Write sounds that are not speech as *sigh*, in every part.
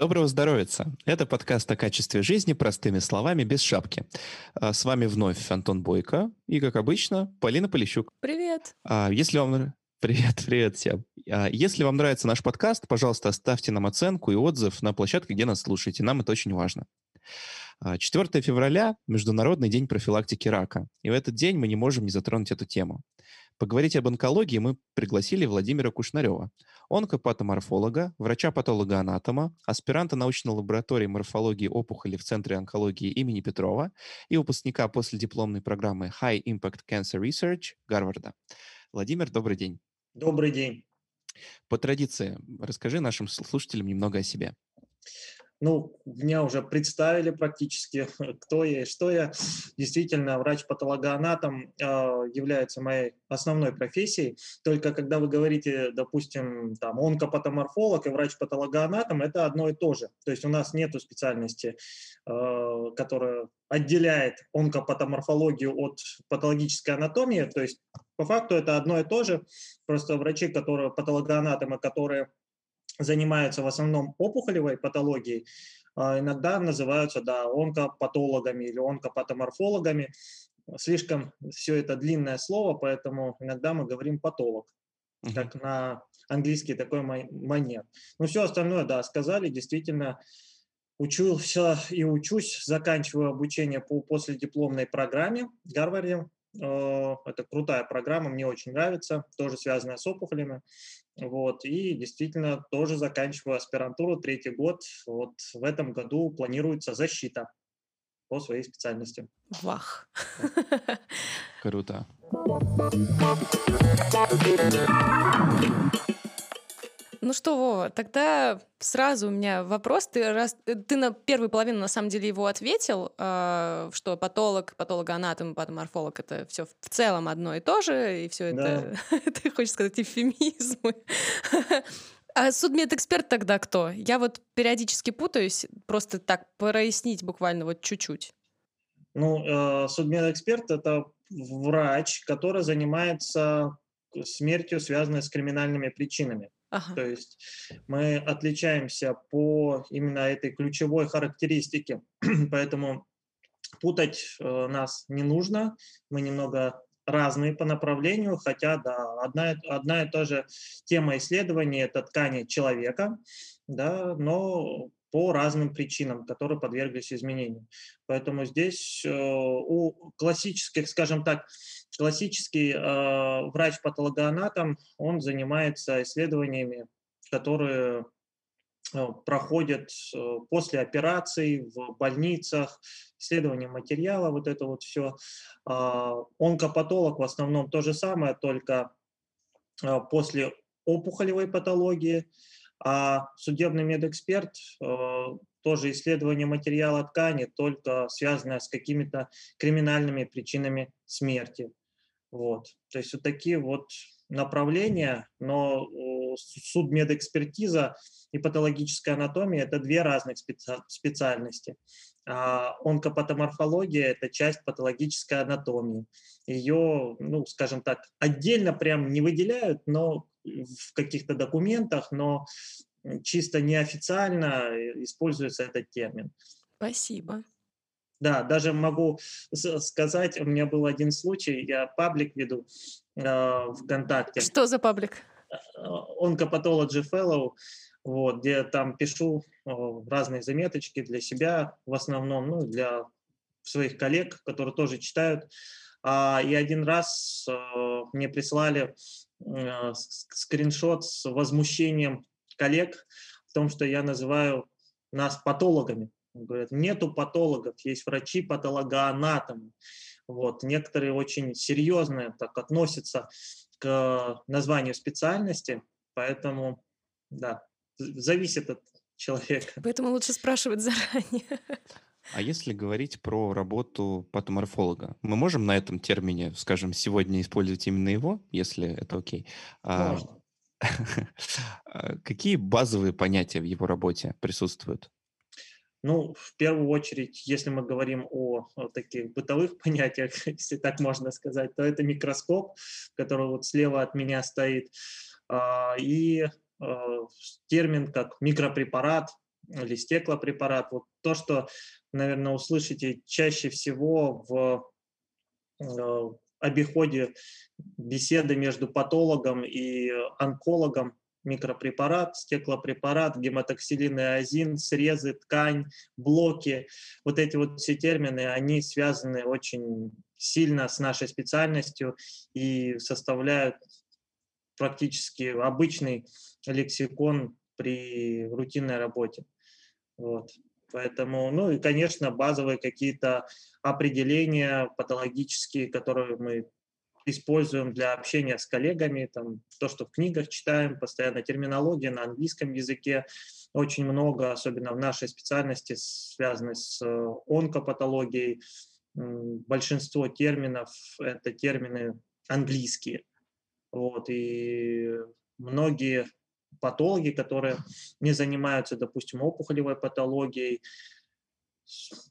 Доброго здоровья! Это подкаст о качестве жизни простыми словами, без шапки. А, с вами вновь Антон Бойко и, как обычно, Полина Полищук. Привет! А, если вам... *laughs* Привет, привет всем. А, если вам нравится наш подкаст, пожалуйста, оставьте нам оценку и отзыв на площадке, где нас слушаете. Нам это очень важно. 4 февраля – Международный день профилактики рака. И в этот день мы не можем не затронуть эту тему. Поговорить об онкологии мы пригласили Владимира Кушнарева, онкопатоморфолога, врача-патолога-анатома, аспиранта научной лаборатории морфологии опухоли в Центре онкологии имени Петрова и выпускника последипломной программы High Impact Cancer Research Гарварда. Владимир, добрый день. Добрый день. По традиции, расскажи нашим слушателям немного о себе. Ну, меня уже представили практически, *laughs* кто я и что я. Действительно, врач-патологоанатом э, является моей основной профессией. Только когда вы говорите, допустим, там, онкопатоморфолог и врач-патологоанатом, это одно и то же. То есть у нас нет специальности, э, которая отделяет онкопатоморфологию от патологической анатомии. То есть по факту это одно и то же. Просто врачи, которые патологоанатомы, которые занимаются в основном опухолевой патологией, а, иногда называются да, онкопатологами или онкопатоморфологами. Слишком все это длинное слово, поэтому иногда мы говорим патолог, uh-huh. как на английский такой манер. Ну, все остальное, да, сказали, действительно, учился и учусь, заканчиваю обучение по последипломной программе в Гарварде. Э, это крутая программа, мне очень нравится, тоже связанная с опухолями. Вот, и действительно тоже заканчиваю аспирантуру, третий год. Вот в этом году планируется защита по своей специальности. Вах. Круто. *laughs* Ну что, Вова, тогда сразу у меня вопрос. Ты, раз, э, ты на первую половину, на самом деле, его ответил, э, что патолог, патологоанатом, патоморфолог — это все в целом одно и то же, и все это, да. *laughs* ты хочешь сказать, эвфемизмы. *laughs* А судмедэксперт тогда кто? Я вот периодически путаюсь, просто так прояснить буквально вот чуть-чуть. Ну, э, судмедэксперт — это врач, который занимается смертью, связанной с криминальными причинами. Ага. То есть мы отличаемся по именно этой ключевой характеристике, *clears throat* поэтому путать э, нас не нужно. Мы немного разные по направлению, хотя да, одна, одна и та же тема исследования – это ткани человека, да, но по разным причинам, которые подверглись изменению. Поэтому здесь э, у классических, скажем так, классический э, врач-патологоанатом, он занимается исследованиями, которые э, проходят э, после операций в больницах, исследование материала, вот это вот все. Э, онкопатолог в основном то же самое, только э, после опухолевой патологии, а судебный медэксперт тоже исследование материала ткани, только связанное с какими-то криминальными причинами смерти. Вот. То есть вот такие вот направления, но судмедэкспертиза и патологическая анатомия – это две разных специ- специальности. А онкопатоморфология – это часть патологической анатомии. Ее, ну, скажем так, отдельно прям не выделяют, но в каких-то документах, но чисто неофициально используется этот термин. Спасибо. Да, даже могу сказать, у меня был один случай, я паблик веду э, ВКонтакте. Что за паблик? Oncopathology Fellow, вот, где там пишу э, разные заметочки для себя в основном, ну, для своих коллег, которые тоже читают. А, и один раз э, мне прислали э, скриншот с возмущением коллег в том, что я называю нас патологами. Говорят, нету патологов, есть врачи патологоанатомы. Вот. Некоторые очень серьезно так относятся к названию специальности, поэтому, да, зависит от человека. Поэтому лучше спрашивать заранее. А если говорить про работу патоморфолога, мы можем на этом термине, скажем, сегодня использовать именно его, если это окей? А, Можно. *laughs* А, какие базовые понятия в его работе присутствуют? Ну, в первую очередь, если мы говорим о, о таких бытовых *laughs* понятиях, если так можно сказать, то это микроскоп, который вот слева от меня стоит, а, и а, термин как микропрепарат, или стеклопрепарат. Вот то, что, наверное, услышите чаще всего в э, обиходе беседы между патологом и онкологом, микропрепарат, стеклопрепарат, гематоксилин и азин, срезы, ткань, блоки. Вот эти вот все термины, они связаны очень сильно с нашей специальностью и составляют практически обычный лексикон при рутинной работе. Вот. Поэтому, ну и, конечно, базовые какие-то определения патологические, которые мы используем для общения с коллегами, там, то, что в книгах читаем, постоянно терминология на английском языке, очень много, особенно в нашей специальности, связанной с э, онкопатологией. Большинство терминов – это термины английские. Вот, и многие патологи, которые не занимаются, допустим, опухолевой патологией,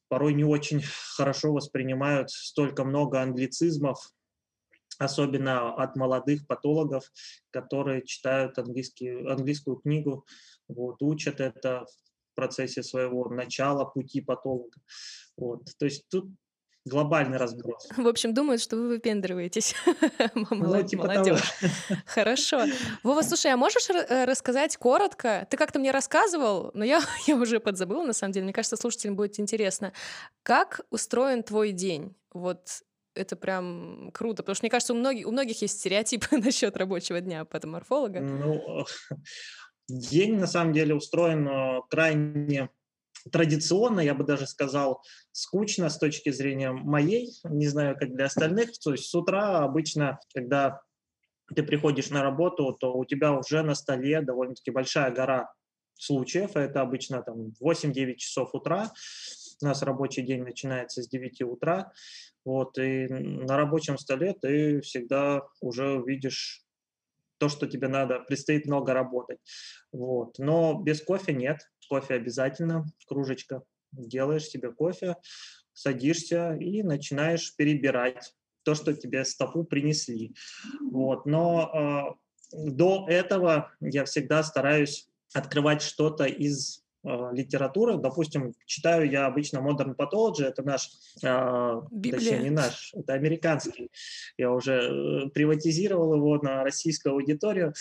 порой не очень хорошо воспринимают столько много англицизмов, особенно от молодых патологов, которые читают английский, английскую книгу, вот, учат это в процессе своего начала пути патолога. Вот. То есть тут глобальный разброс. *laughs* В общем, думают, что вы выпендриваетесь. *laughs* Ну, типа Молодежь. *laughs* Хорошо. Вова, слушай, а можешь э, рассказать коротко? Ты как-то мне рассказывал, но я, я уже подзабыла, на самом деле. Мне кажется, слушателям будет интересно. Как устроен твой день? Вот это прям круто, потому что мне кажется, у многих, у многих есть стереотипы *laughs* насчет рабочего дня патоморфолога. Ну, *laughs* день на самом деле устроен э, крайне традиционно, я бы даже сказал, скучно с точки зрения моей, не знаю, как для остальных. То есть с утра обычно, когда ты приходишь на работу, то у тебя уже на столе довольно-таки большая гора случаев. Это обычно там 8-9 часов утра. У нас рабочий день начинается с 9 утра. Вот, и на рабочем столе ты всегда уже видишь то, что тебе надо, предстоит много работать. Вот. Но без кофе нет. Кофе обязательно, кружечка. Делаешь себе кофе, садишься и начинаешь перебирать то, что тебе стопу принесли. Вот. Но э, до этого я всегда стараюсь открывать что-то из литературы. Допустим, читаю я обычно Modern Pathology, это наш, э, точнее не наш, это американский. Я уже э, приватизировал его на российскую аудиторию.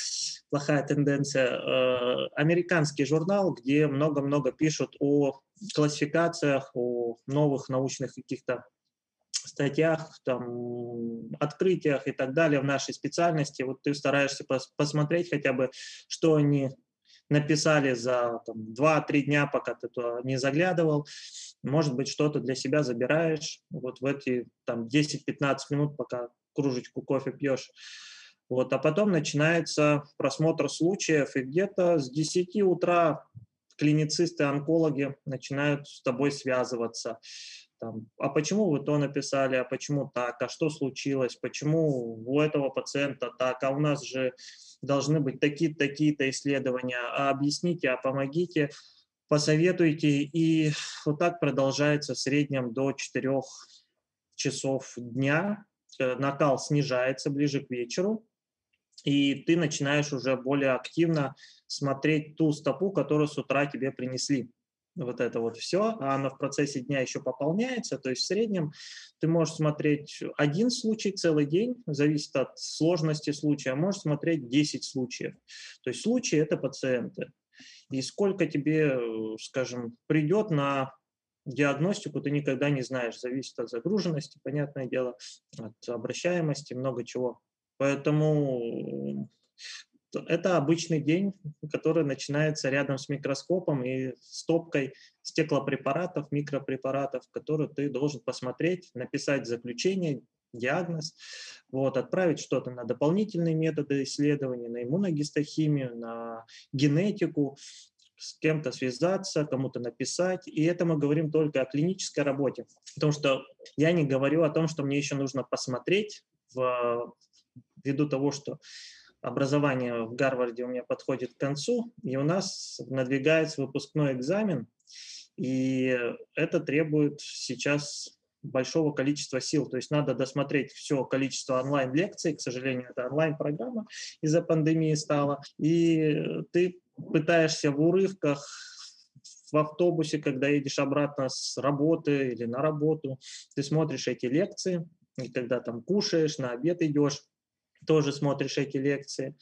Плохая тенденция. Э, американский журнал, где много-много пишут о классификациях, о новых научных каких-то статьях, там, открытиях и так далее в нашей специальности. Вот ты стараешься пос посмотреть хотя бы, что они написали за 2-3 дня, пока ты туда не заглядывал. Может быть, что-то для себя забираешь вот в эти там 10-15 минут, пока кружечку кофе пьешь. Вот, а потом начинается просмотр случаев, и где-то с 10 утра клиницисты, онкологи начинают с тобой связываться. Там, а почему вы то написали, а почему так, а что случилось, почему у этого пациента так, а у нас же должны быть такие-то, такие-то исследования, а объясните, а помогите, посоветуйте. И вот так продолжается в среднем до 4 часов дня. Э, накал снижается ближе к вечеру, и ты начинаешь уже более активно смотреть ту стопу, которую с утра тебе принесли вот это вот все, а оно в процессе дня еще пополняется, то есть в среднем ты можешь смотреть один случай целый день, зависит от сложности случая, а можешь смотреть 10 случаев. То есть случаи – это пациенты. И сколько тебе, скажем, придет на диагностику, ты никогда не знаешь, зависит от загруженности, понятное дело, от обращаемости, много чего. Поэтому это обычный день, который начинается рядом с микроскопом и стопкой стеклопрепаратов, микропрепаратов, которые ты должен посмотреть, написать заключение, диагноз, вот, отправить что-то на дополнительные методы исследования, на иммуногистохимию, на генетику, с кем-то связаться, кому-то написать. И это мы говорим только о клинической работе. Потому что я не говорю о том, что мне еще нужно посмотреть в, ввиду того, что образование в Гарварде у меня подходит к концу, и у нас надвигается выпускной экзамен, и это требует сейчас большого количества сил. То есть надо досмотреть все количество онлайн-лекций. К сожалению, это онлайн-программа из-за пандемии стала. И ты пытаешься в урывках в автобусе, когда едешь обратно с работы или на работу, ты смотришь эти лекции, и когда там кушаешь, на обед идешь, тоже смотришь эти лекции.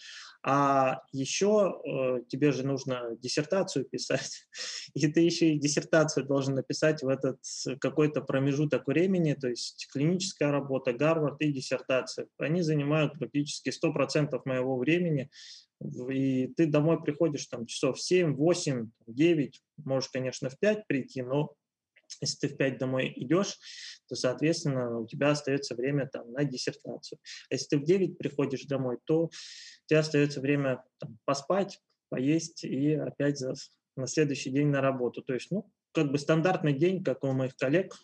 А еще э, тебе же нужно диссертацию писать, *laughs* и ты еще и диссертацию должен написать в этот какой-то промежуток времени, то есть клиническая работа, Гарвард и диссертация. Они занимают практически 100% моего времени, и ты домой приходишь там часов 7, 8, 9, можешь, конечно, в 5 прийти, но если ты в 5 домой идешь, то, соответственно, у тебя остается время там, на диссертацию. А если ты в 9 приходишь домой, то у тебя остается время там, поспать, поесть и опять за, на следующий день на работу. То есть, ну, как бы стандартный день, как у моих коллег,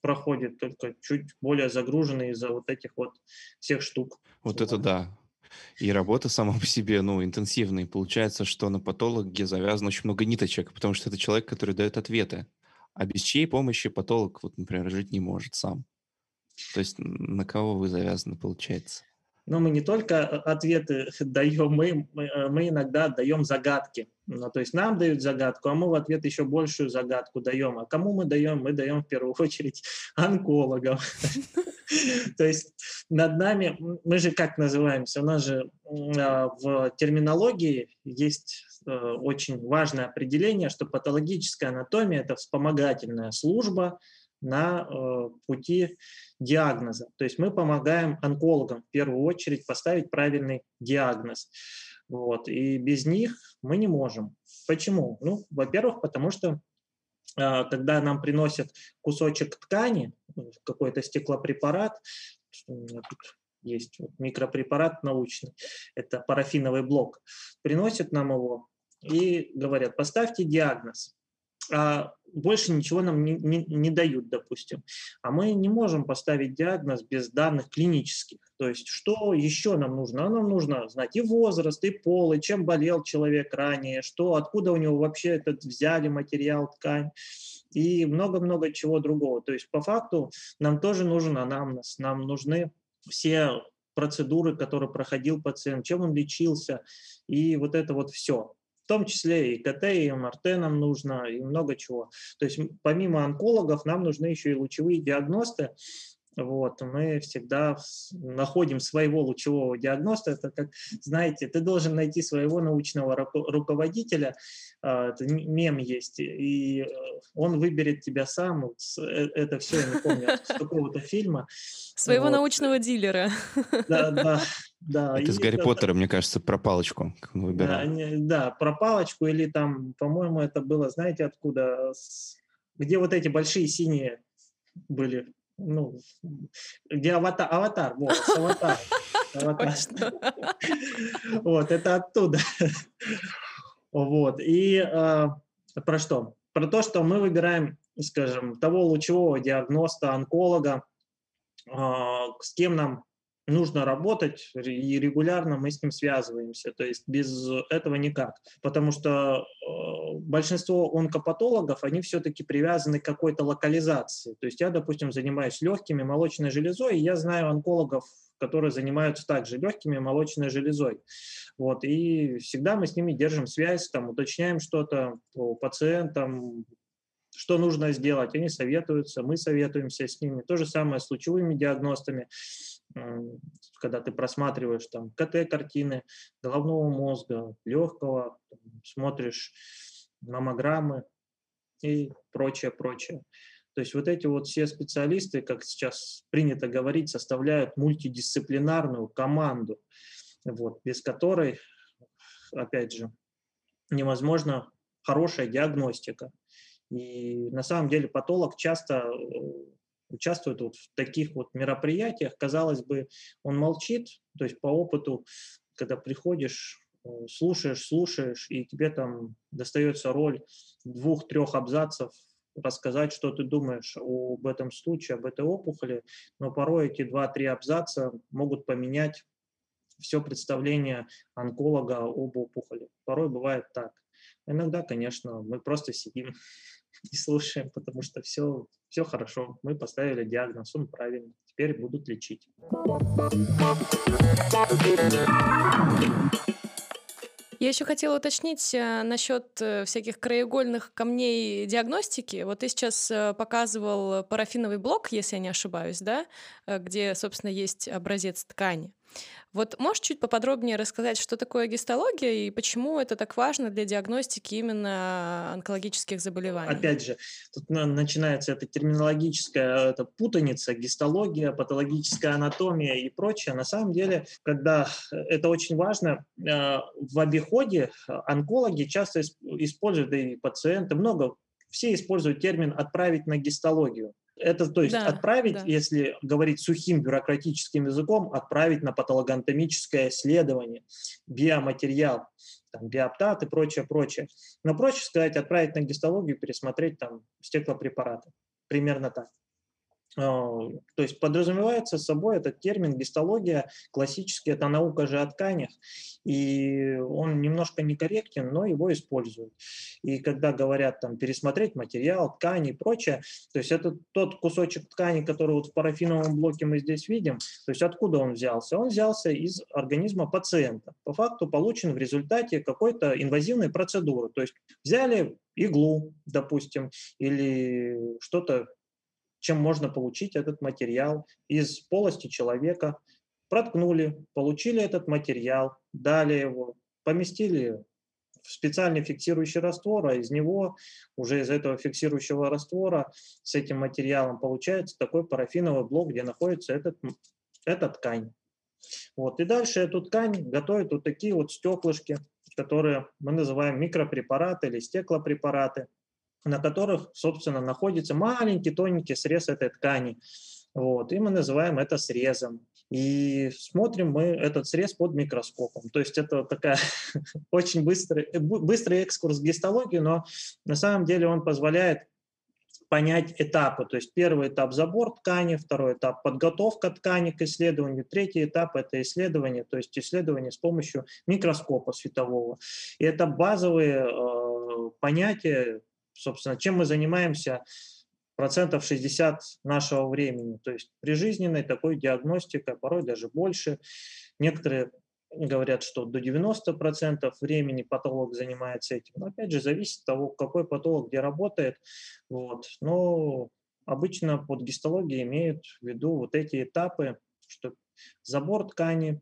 проходит, только чуть более загруженный из-за вот этих вот всех штук. Вот это да. И работа сама по себе, ну, интенсивная. И получается, что на патологе завязано очень много ниточек, потому что это человек, который дает ответы. А без чьей помощи патолог, вот, например, жить не может сам. То есть на кого вы завязаны, получается? Но мы не только э, ответы *laughs* даем, мы, мы, э, иногда даем загадки. Ну, то есть нам дают загадку, а мы в ответ еще большую загадку даем. А кому мы даем? Мы даем в первую *laughs* очередь онкологам. *laughs* То есть над нами, мы же как называемся? У нас же а, в терминологии есть очень важное определение, что патологическая анатомия – это вспомогательная служба, на э, пути диагноза. То есть мы помогаем онкологам в первую очередь поставить правильный диагноз. Вот. И без них мы не можем. Почему? Ну, во-первых, потому что э, когда нам приносят кусочек ткани, какой-то стеклопрепарат, у меня тут есть вот микропрепарат научный, это парафиновый блок, приносят нам его и говорят, поставьте диагноз а больше ничего нам не, не, не дают, допустим. А мы не можем поставить диагноз без данных клинических. То есть что еще нам нужно? А нам нужно знать и возраст, и пол, и чем болел человек ранее, что, откуда у него вообще этот взяли материал, ткань и много-много чего другого. То есть по факту нам тоже нужен анамнез, нам нужны все процедуры, которые проходил пациент, чем он лечился, и вот это вот все том числе и КТ, и МРТ нам нужно, и много чего. То есть помимо онкологов нам нужны еще и лучевые диагносты, вот, мы всегда находим своего лучевого диагноста. Это как, знаете, ты должен найти своего научного руководителя. А, это мем есть, и э, он выберет тебя сам. Э, это все, я не помню, с какого-то фильма. Своего вот. научного дилера. *laughs* Да, да, да. Это из Гарри это... Поттера, мне кажется, про палочку выбирал. Да, не, да, про палочку или там, по-моему, это было, знаете, откуда? Где вот эти большие синие были ну, где аватар, аватар, вот, *laughs* аватар. аватар. *laughs* Вот, это оттуда. Вот, и э, про что? Про то, что мы выбираем, скажем, того лучевого диагноста, онколога, э, с кем нам нужно работать, и регулярно мы с ним связываемся. То есть без этого никак. Потому что э, большинство онкопатологов, они все-таки привязаны к какой-то локализации. То есть я, допустим, занимаюсь легкими, молочной железой, и я знаю онкологов, которые занимаются также легкими, молочной железой. Вот, и всегда мы с ними держим связь, там, уточняем что-то по пациентам, что нужно сделать, они советуются, мы советуемся с ними. То же самое с лучевыми диагностами когда ты просматриваешь там КТ-картины головного мозга, легкого, смотришь маммограммы и прочее, прочее. То есть вот эти вот все специалисты, как сейчас принято говорить, составляют мультидисциплинарную команду, вот, без которой, опять же, невозможно хорошая диагностика. И на самом деле патолог часто э, участвует вот в таких вот мероприятиях, казалось бы, он молчит, то есть по опыту, когда приходишь, э, слушаешь, слушаешь, и тебе там достается роль двух-трех абзацев рассказать, что ты думаешь об этом случае, об этой опухоли, но порой эти два-три абзаца могут поменять все представление онколога об опухоли. Порой бывает так. Иногда, конечно, мы просто сидим и слушаем, потому что все, все хорошо, мы поставили диагноз, он правильный, теперь будут лечить. Я еще хотела уточнить э, насчет э, всяких краеугольных камней диагностики. Вот ты сейчас э, показывал парафиновый блок, если я не ошибаюсь, да, где, собственно, есть образец ткани. Вот можешь чуть поподробнее рассказать, что такое гистология и почему это так важно для диагностики именно онкологических заболеваний? Опять же, тут начинается эта терминологическая эта путаница, гистология, патологическая анатомия и прочее. На самом деле, когда это очень важно, э, в обиходе онкологи часто используют, да и пациенты, много, все используют термин «отправить на гистологию». Это, то есть, да, отправить, да. если говорить сухим бюрократическим языком, отправить на патологоанатомическое исследование, биоматериал, там, биоптат и прочее, прочее. Но проще сказать, отправить на гистологию, пересмотреть там стеклопрепараты. Примерно так. То есть подразумевается собой этот термин гистология, классически это наука же о тканях, и он немножко некорректен, но его используют. И когда говорят там пересмотреть материал, ткани и прочее, то есть это тот кусочек ткани, который вот в парафиновом блоке мы здесь видим, то есть откуда он взялся? Он взялся из организма пациента. По факту получен в результате какой-то инвазивной процедуры. То есть взяли иглу, допустим, или что-то чем можно получить этот материал из полости человека. Проткнули, получили этот материал, дали его, поместили в специальный фиксирующий раствор, а из него, уже из этого фиксирующего раствора с этим материалом получается такой парафиновый блок, где находится этот, эта ткань. Вот. И дальше эту ткань готовят вот такие вот стеклышки, которые мы называем микропрепараты или стеклопрепараты на которых, собственно, находится маленький тоненький срез этой ткани. Вот, и мы называем это срезом. И смотрим мы этот срез под микроскопом. То есть это такая *laughs* очень быстрый, э, быстрый экскурс в гистологию, но на самом деле он позволяет понять этапы. То есть первый этап – забор ткани, второй этап – подготовка ткани к исследованию, третий этап – это исследование, то есть исследование с помощью микроскопа светового. И это базовые э, понятия, собственно, чем мы занимаемся процентов 60 нашего времени. То есть прижизненной такой диагностикой, порой даже больше. Некоторые говорят, что до 90% времени патолог занимается этим. Но опять же, зависит от того, какой патолог где работает. Вот. Но обычно под гистологией имеют в виду вот эти этапы, что забор ткани,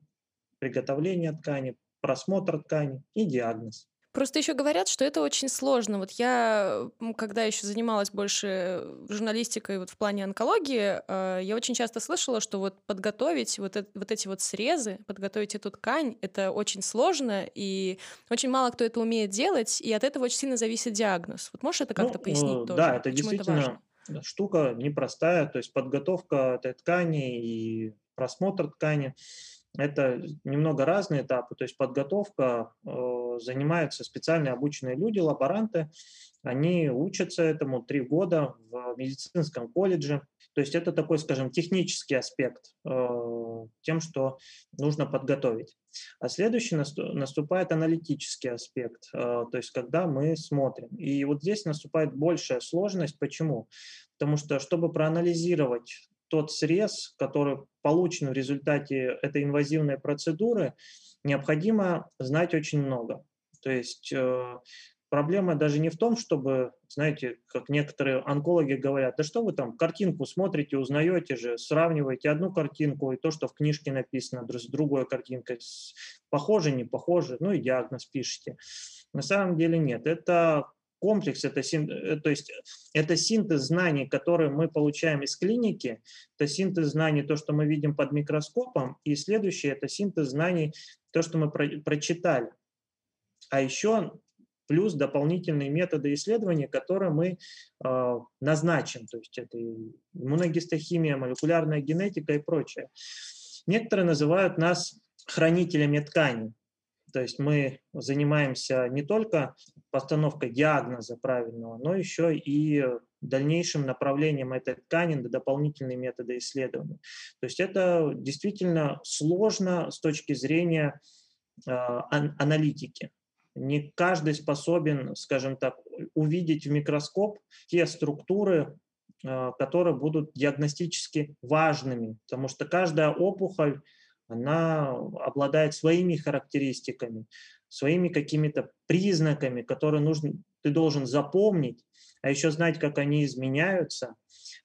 приготовление ткани, просмотр ткани и диагноз. Просто еще говорят, что это очень сложно. Вот я, когда еще занималась больше журналистикой вот в плане онкологии, э, я очень часто слышала, что вот подготовить вот, это, вот эти вот срезы, подготовить эту ткань, это очень сложно, и очень мало кто это умеет делать, и от этого очень сильно зависит диагноз. Вот можешь это как-то ну, пояснить э, тоже? Да, это Почему действительно это штука непростая, то есть подготовка этой ткани и просмотр ткани – это немного разные этапы, то есть подготовка э, занимаются специально обученные люди, лаборанты, они учатся этому три года в медицинском колледже. То есть это такой, скажем, технический аспект э, тем, что нужно подготовить. А следующий наступает аналитический аспект, э, то есть когда мы смотрим. И вот здесь наступает большая сложность. Почему? Потому что, чтобы проанализировать тот срез, который получен в результате этой инвазивной процедуры, необходимо знать очень много. То есть э, проблема даже не в том, чтобы, знаете, как некоторые онкологи говорят, да что вы там картинку смотрите, узнаете же, сравниваете одну картинку и то, что в книжке написано с другой картинкой, похоже, не похоже, ну и диагноз пишете. На самом деле нет. Это комплекс, это, э, то есть это синтез знаний, которые мы получаем из клиники, это синтез знаний, то, что мы видим под микроскопом, и следующее – это синтез знаний, то, что мы про прочитали. А еще плюс дополнительные методы исследования, которые мы э, назначим, то есть это иммуногистохимия, молекулярная генетика и прочее. Некоторые называют нас хранителями тканей. То есть мы занимаемся не только постановкой диагноза правильного, но еще и дальнейшим направлением этой ткани на дополнительные методы исследования. То есть это действительно сложно с точки зрения э, аналитики. Не каждый способен, скажем так, увидеть в микроскоп те структуры, э, которые будут диагностически важными, потому что каждая опухоль она обладает своими характеристиками, своими какими-то признаками, которые нужно, ты должен запомнить, а еще знать, как они изменяются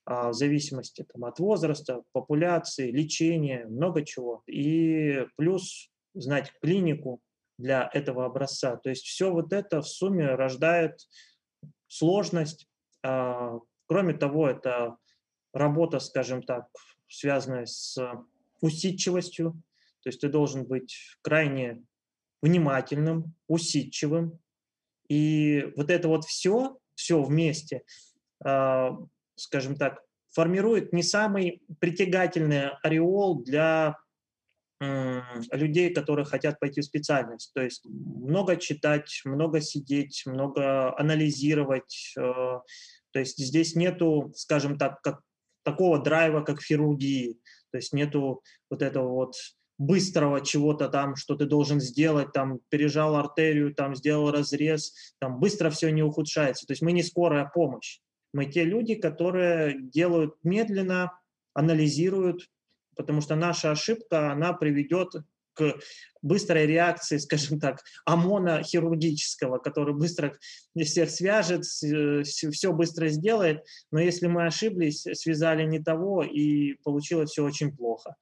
а, в зависимости там, от возраста, популяции, лечения, много чего. И плюс знать клинику для этого образца. То есть все вот это в сумме рождает сложность. А, кроме того, это работа, скажем так, связанная с усидчивостью. То есть ты должен быть крайне внимательным, усидчивым. И вот это вот все, все вместе, а, скажем так, формирует не самый притягательный ореол для людей, которые хотят пойти в специальность. То есть много читать, много сидеть, много анализировать. Э, то есть здесь нету, скажем так, как, такого драйва, как в хирургии. То есть нету вот этого вот быстрого чего-то там, что ты должен сделать, там, пережал артерию, там, сделал разрез, там, быстро все не ухудшается. То есть мы не скорая помощь. Мы те люди, которые делают медленно, анализируют, потому что наша ошибка, она приведет к быстрой реакции, скажем так, ОМОНа хирургического, который быстро всех свяжет, все быстро сделает, но если мы ошиблись, связали не того, и получилось все очень плохо.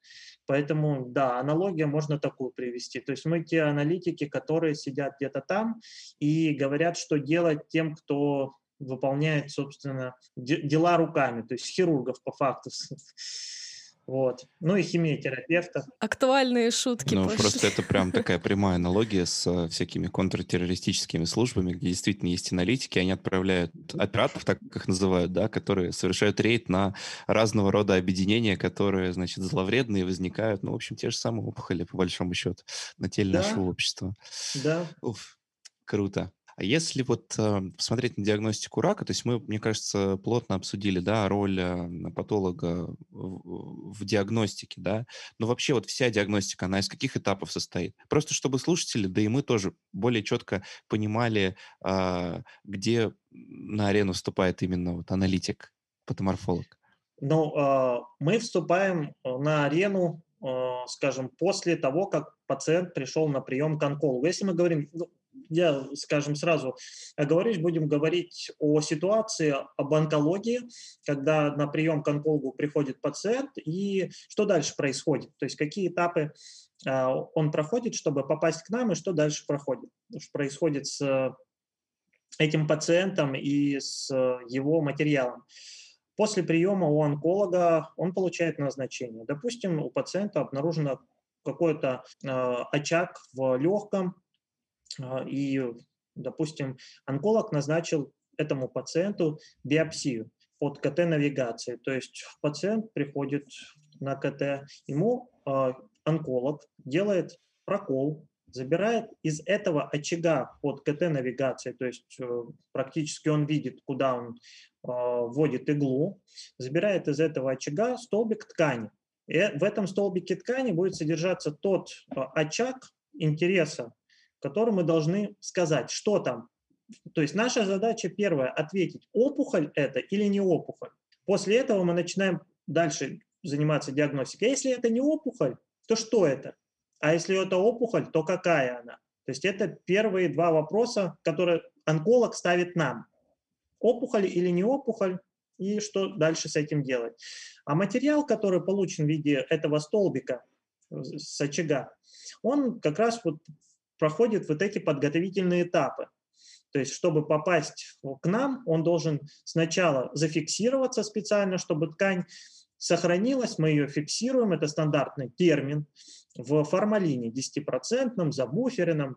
Поэтому, да, аналогия можно такую привести. То есть мы те аналитики, которые сидят где-то там и говорят, что делать тем, кто выполняет, собственно, дела руками, то есть хирургов по факту. *laughs* Вот. Ну и химиотерапевта. Актуальные шутки Ну, пошли. просто это прям *laughs* такая прямая аналогия с э, всякими контртеррористическими службами, где действительно есть аналитики, они отправляют операторов, так как их называют, да, которые совершают рейд на разного рода объединения, которые, значит, зловредные возникают, ну, в общем, те же самые опухоли, по большому счету, на теле Да. нашего общества. Да. Уф, круто. А если вот э, посмотреть на диагностику рака, то есть мы, мне кажется, плотно обсудили, да, роль э, патолога в, диагностике, да, но вообще вот вся диагностика, она из каких этапов состоит? Просто чтобы слушатели, да и мы тоже более четко понимали, э, где на арену вступает именно вот аналитик, патоморфолог. Ну, э, мы вступаем на арену, э, скажем, после того, как пациент пришел на прием к онкологу. Если мы говорим, ну, я, скажем, сразу оговорюсь, будем говорить о ситуации, об онкологии, когда на прием к онкологу приходит пациент и что дальше происходит, то есть какие этапы а, он проходит, чтобы попасть к нам, и что дальше проходит, что происходит с этим пациентом и с его материалом. После приема у онколога он получает назначение. Допустим, у пациента обнаружено какой-то э, очаг в легком, и, допустим, онколог назначил этому пациенту биопсию под КТ-навигацией. То есть пациент приходит на КТ, ему а, онколог делает прокол, забирает из этого очага под КТ-навигацией, то есть э, практически он видит, куда он а, вводит иглу, забирает из этого очага столбик ткани. И в этом столбике ткани будет содержаться тот очаг интереса который мы должны сказать, что там. То есть наша задача первая – ответить, опухоль это или не опухоль. После этого мы начинаем дальше заниматься диагностикой. А если это не опухоль, то что это? А если это опухоль, то какая она? То есть это первые два вопроса, которые онколог ставит нам. Опухоль или не опухоль, и что дальше с этим делать. А материал, который получен в виде этого столбика с очага, он как раз вот проходит вот эти подготовительные этапы. То есть, чтобы попасть к нам, он должен сначала зафиксироваться специально, чтобы ткань сохранилась, мы ее фиксируем, это стандартный термин, в формалине 10%, забуференном,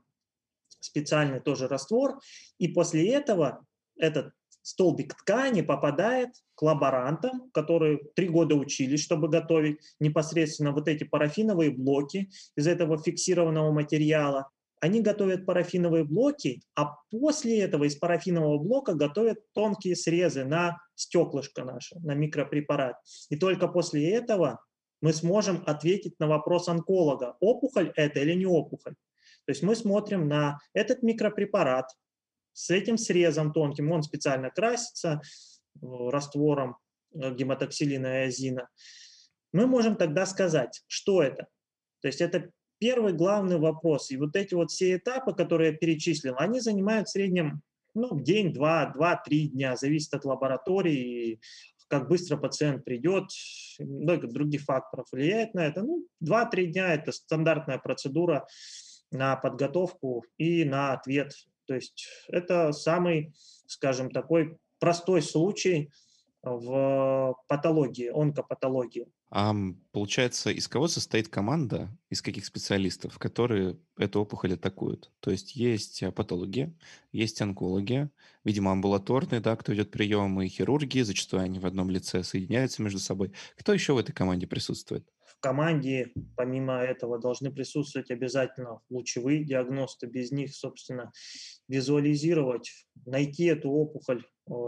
специальный тоже раствор, и после этого этот столбик ткани попадает к лаборантам, которые три года учились, чтобы готовить непосредственно вот эти парафиновые блоки из этого фиксированного материала они готовят парафиновые блоки, а после этого из парафинового блока готовят тонкие срезы на стеклышко наше, на микропрепарат. И только после этого мы сможем ответить на вопрос онколога, опухоль это или не опухоль. То есть мы смотрим на этот микропрепарат с этим срезом тонким, он специально красится э, раствором э, гематоксилина и азина. Мы можем тогда сказать, что это. То есть это первый главный вопрос. И вот эти вот все этапы, которые я перечислил, они занимают в среднем ну, день, два, два-три дня, зависит от лаборатории, как быстро пациент придет, много других факторов влияет на это. Ну, 2-3 дня – это стандартная процедура на подготовку и на ответ. То есть это самый, скажем, такой простой случай в патологии, онкопатологии. А получается, из кого состоит команда, из каких специалистов, которые эту опухоль атакуют? То есть есть э, патологи, есть онкологи, видимо, амбулаторные, да, кто ведет приемы, хирурги, зачастую они в одном лице соединяются между собой. Кто еще в этой команде присутствует? В команде, помимо этого, должны присутствовать обязательно лучевые диагносты. Без них, собственно, визуализировать, найти эту опухоль,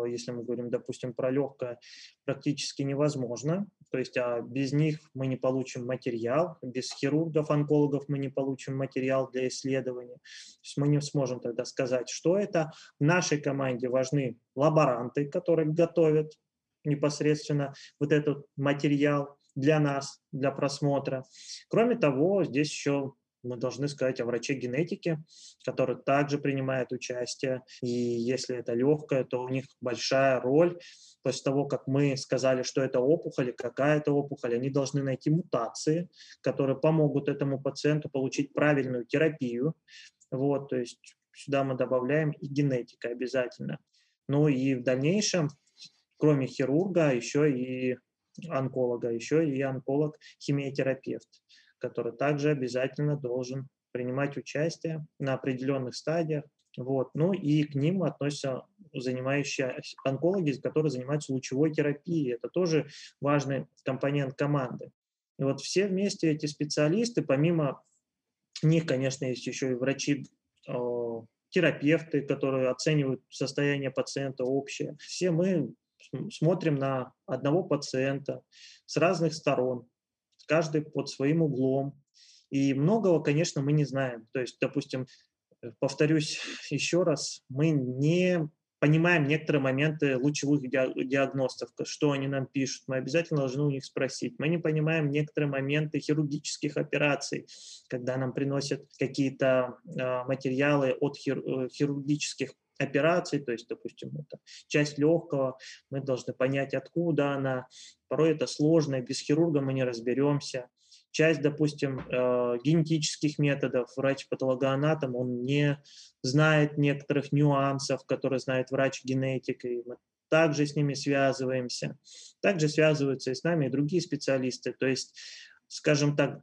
если мы говорим, допустим, про легкое, практически невозможно. То есть а без них мы не получим материал, без хирургов, онкологов мы не получим материал для исследования. То есть мы не сможем тогда сказать, что это. В нашей команде важны лаборанты, которые готовят непосредственно вот этот материал для нас, для просмотра. Кроме того, здесь еще мы должны сказать о враче генетике, который также принимает участие. И если это легкое, то у них большая роль. После того, как мы сказали, что это опухоль, какая это опухоль, они должны найти мутации, которые помогут этому пациенту получить правильную терапию. Вот, то есть сюда мы добавляем и генетика обязательно. Ну и в дальнейшем, кроме хирурга, еще и онколога, еще и онколог-химиотерапевт который также обязательно должен принимать участие на определенных стадиях. Вот. Ну и к ним относятся занимающиеся онкологи, которые занимаются лучевой терапией. Это тоже важный компонент команды. И вот все вместе эти специалисты, помимо них, конечно, есть еще и врачи, терапевты, которые оценивают состояние пациента общее. Все мы смотрим на одного пациента с разных сторон, каждый под своим углом. И многого, конечно, мы не знаем. То есть, допустим, э, повторюсь *laughs* еще раз, мы не понимаем некоторые моменты лучевых диагностов, что они нам пишут, мы обязательно должны у них спросить. Мы не понимаем некоторые моменты хирургических операций, когда нам приносят какие-то а, материалы от э, хирургических операций, то есть, допустим, это часть легкого, мы должны понять, откуда она, Порой это сложно, без хирурга мы не разберемся. Часть, допустим, э, генетических методов врач-патологоанатом, он не знает некоторых нюансов, которые знает врач-генетик, и мы также с ними связываемся. Также связываются и с нами и другие специалисты. То есть, скажем так,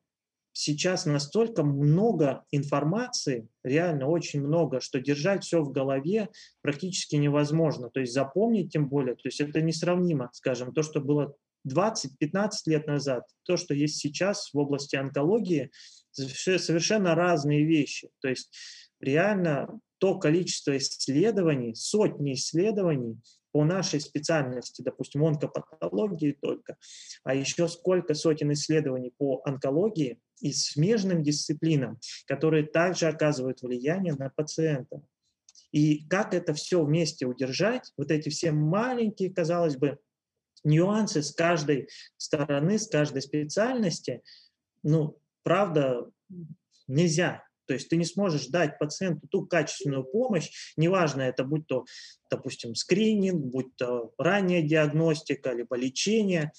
сейчас настолько много информации, реально очень много, что держать все в голове практически невозможно. То есть запомнить тем более, то есть это несравнимо, скажем, то, что было 20-15 лет назад, то, что есть сейчас в области онкологии, совершенно разные вещи. То есть реально то количество исследований, сотни исследований по нашей специальности, допустим, онкопатологии только, а еще сколько сотен исследований по онкологии и смежным дисциплинам, которые также оказывают влияние на пациента. И как это все вместе удержать, вот эти все маленькие, казалось бы, нюансы с каждой стороны, с каждой специальности, ну, правда, нельзя. То есть ты не сможешь дать пациенту ту качественную помощь, неважно это будь то, допустим, скрининг, будь то ранняя диагностика, либо лечение,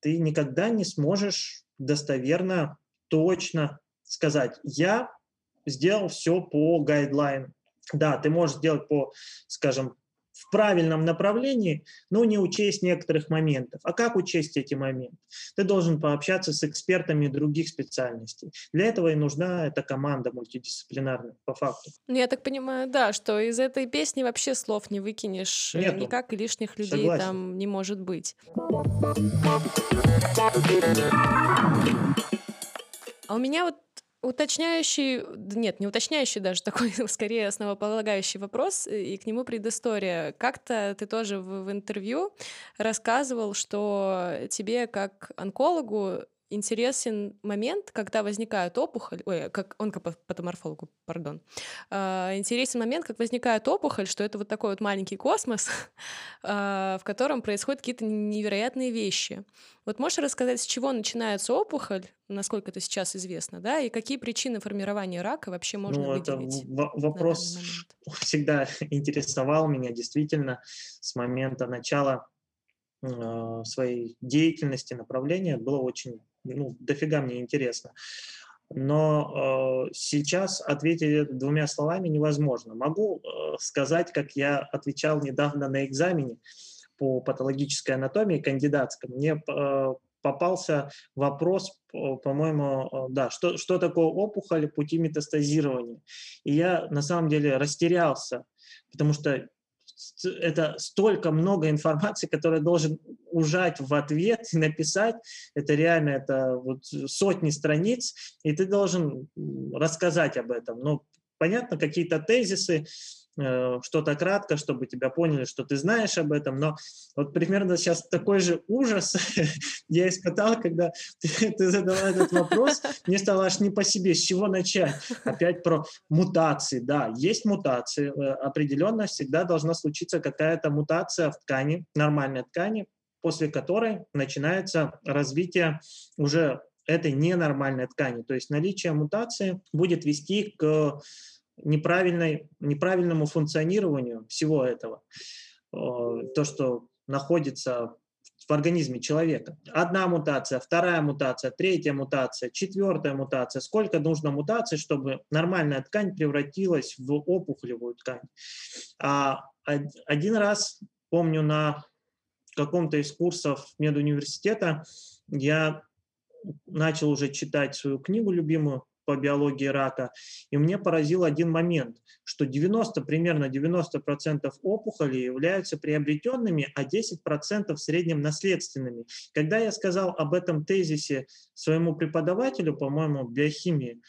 ты никогда не сможешь достоверно, точно сказать, я сделал все по гайдлайн. Да, ты можешь сделать по, скажем, в правильном направлении, но не учесть некоторых моментов. А как учесть эти моменты? Ты должен пообщаться с экспертами других специальностей. Для этого и нужна эта команда мультидисциплинарная, по факту. Ну, я так понимаю, да, что из этой песни вообще слов не выкинешь э, Нету. никак, и лишних людей Согласен. там не может быть. А у меня вот Уточняющий, нет, не уточняющий даже, *laughs* такой скорее основополагающий вопрос, э, и к нему предыстория. Как-то ты тоже в, в интервью рассказывал, что тебе как онкологу интересен момент, когда возникает опухоль, ой, как онкопатоморфологу, пардон, а, интересен момент, как возникает опухоль, что это вот такой вот маленький космос, *laughs* а, в котором происходят какие-то невероятные вещи. Вот можешь рассказать, с чего начинается опухоль, насколько это сейчас известно, да, и какие причины формирования рака вообще можно ну, выделить? Это вопрос *laughs* всегда *laughs* интересовал меня, действительно, с момента начала э, своей деятельности, направления было очень, ну, дофига мне интересно. Но э, сейчас ответить двумя словами невозможно. Могу э, сказать, как я отвечал недавно на экзамене по патологической анатомии кандидатском. Мне э, попался вопрос, по-моему, э, да, что, что такое опухоль пути метастазирования. И я на самом деле растерялся, потому что это столько много информации, которую должен ужать в ответ и написать. Это реально это вот сотни страниц, и ты должен рассказать об этом. Ну, понятно, какие-то тезисы, что-то кратко, чтобы тебя поняли, что ты знаешь об этом. Но вот примерно сейчас такой же ужас *laughs* я испытал, когда *laughs* ты, ты задала этот вопрос. Мне стало аж не по себе, с чего начать. Опять про мутации. Да, есть мутации. Э, определенно всегда должна случиться какая-то мутация в ткани, нормальной ткани, после которой начинается развитие уже этой ненормальной ткани. То есть наличие мутации будет вести к неправильной, неправильному функционированию всего этого. Э, то, что находится в организме человека. Одна мутация, вторая мутация, третья мутация, четвертая мутация. Сколько нужно мутаций, чтобы нормальная ткань превратилась в опухолевую ткань? А один раз, помню, на каком-то из курсов медуниверситета я начал уже читать свою книгу любимую по биологии рака. И мне поразил один момент, что 90, примерно 90% опухолей являются приобретенными, а 10% в среднем наследственными. Когда я сказал об этом тезисе своему преподавателю, по-моему, биохимии,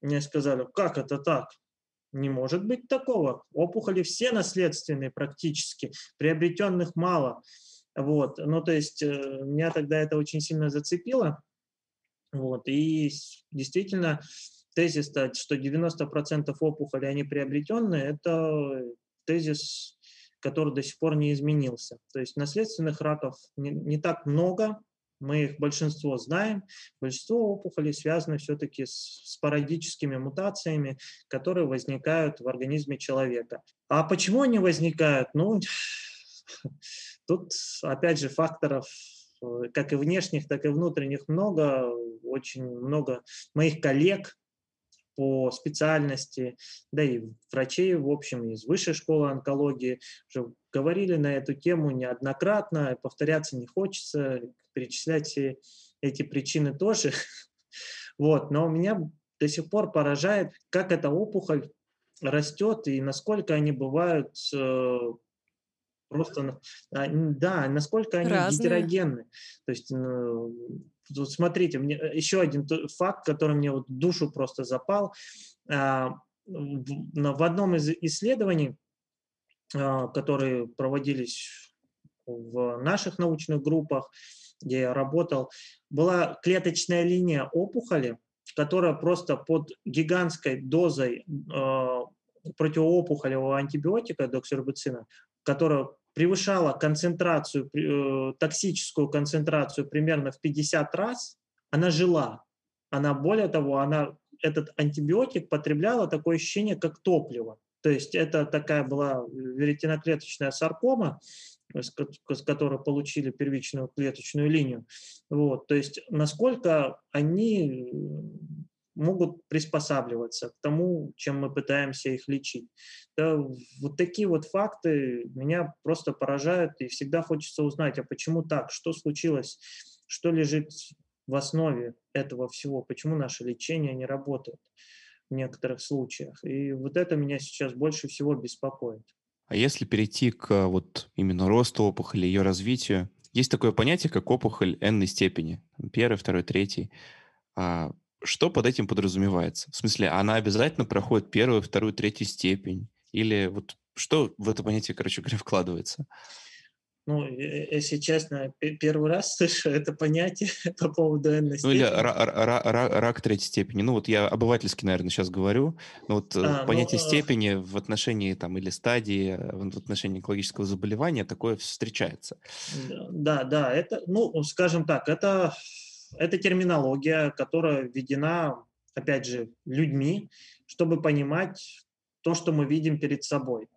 мне сказали, как это так? Не может быть такого. Опухоли все наследственные практически, приобретенных мало. Вот. Ну, то есть э, меня тогда это очень сильно зацепило. Вот. И действительно, тезис, что 90% опухолей, они приобретенные, это тезис, который до сих пор не изменился. То есть наследственных раков не, не так много, мы их большинство знаем. Большинство опухолей связаны все-таки с спорадическими мутациями, которые возникают в организме человека. А почему они возникают? Ну, *laughs* тут, опять же, факторов как и внешних, так и внутренних много, очень много моих коллег по специальности, да и врачей, в общем, из высшей школы онкологии уже говорили на эту тему неоднократно, повторяться не хочется, перечислять эти причины тоже. *laughs* Вот, но меня до сих пор поражает, как эта опухоль растет и насколько они бывают э, Просто, а, да, насколько они Разные. гетерогенны. То есть, ну, вот смотрите, мне э, еще один факт, который мне вот душу просто запал. А, в одном из исследований, а, которые проводились в наших научных группах, где я работал, была клеточная линия опухоли, которая просто под гигантской дозой противоопухолевого антибиотика доксирбуцина которая превышала концентрацию, э, токсическую концентрацию примерно в 50 раз, она жила. Она, более того, она этот антибиотик потребляла такое ощущение, как топливо. То есть это такая была веретиноклеточная саркома, с которой получили первичную клеточную линию. Вот, то есть насколько они могут приспосабливаться к тому, чем мы пытаемся их лечить. Да, вот такие вот факты меня просто поражают, и всегда хочется узнать, а почему так, что случилось, что лежит в основе этого всего, почему наше лечение не работает в некоторых случаях. И вот это меня сейчас больше всего беспокоит. А если перейти к вот именно росту опухоли, ее развитию, есть такое понятие, как опухоль n степени, первый, второй, третий. А что под этим подразумевается? В смысле, она обязательно проходит первую, вторую, третью степень? Или вот что в это понятие, короче говоря, *laughs* вкладывается? Ну, если честно, первый раз *laughs* слышу это понятие *laughs* по поводу n Ну, или рак третьей степени. Ну, вот я обывательски, наверное, сейчас говорю. Но вот э, а, ну, понятие ну, степени в отношении там или стадии, э, в отношении онкологического заболевания такое встречается. Да, да, это, ну, скажем так, это, это терминология, которая введена, опять же, людьми, чтобы понимать то, что мы видим перед собой.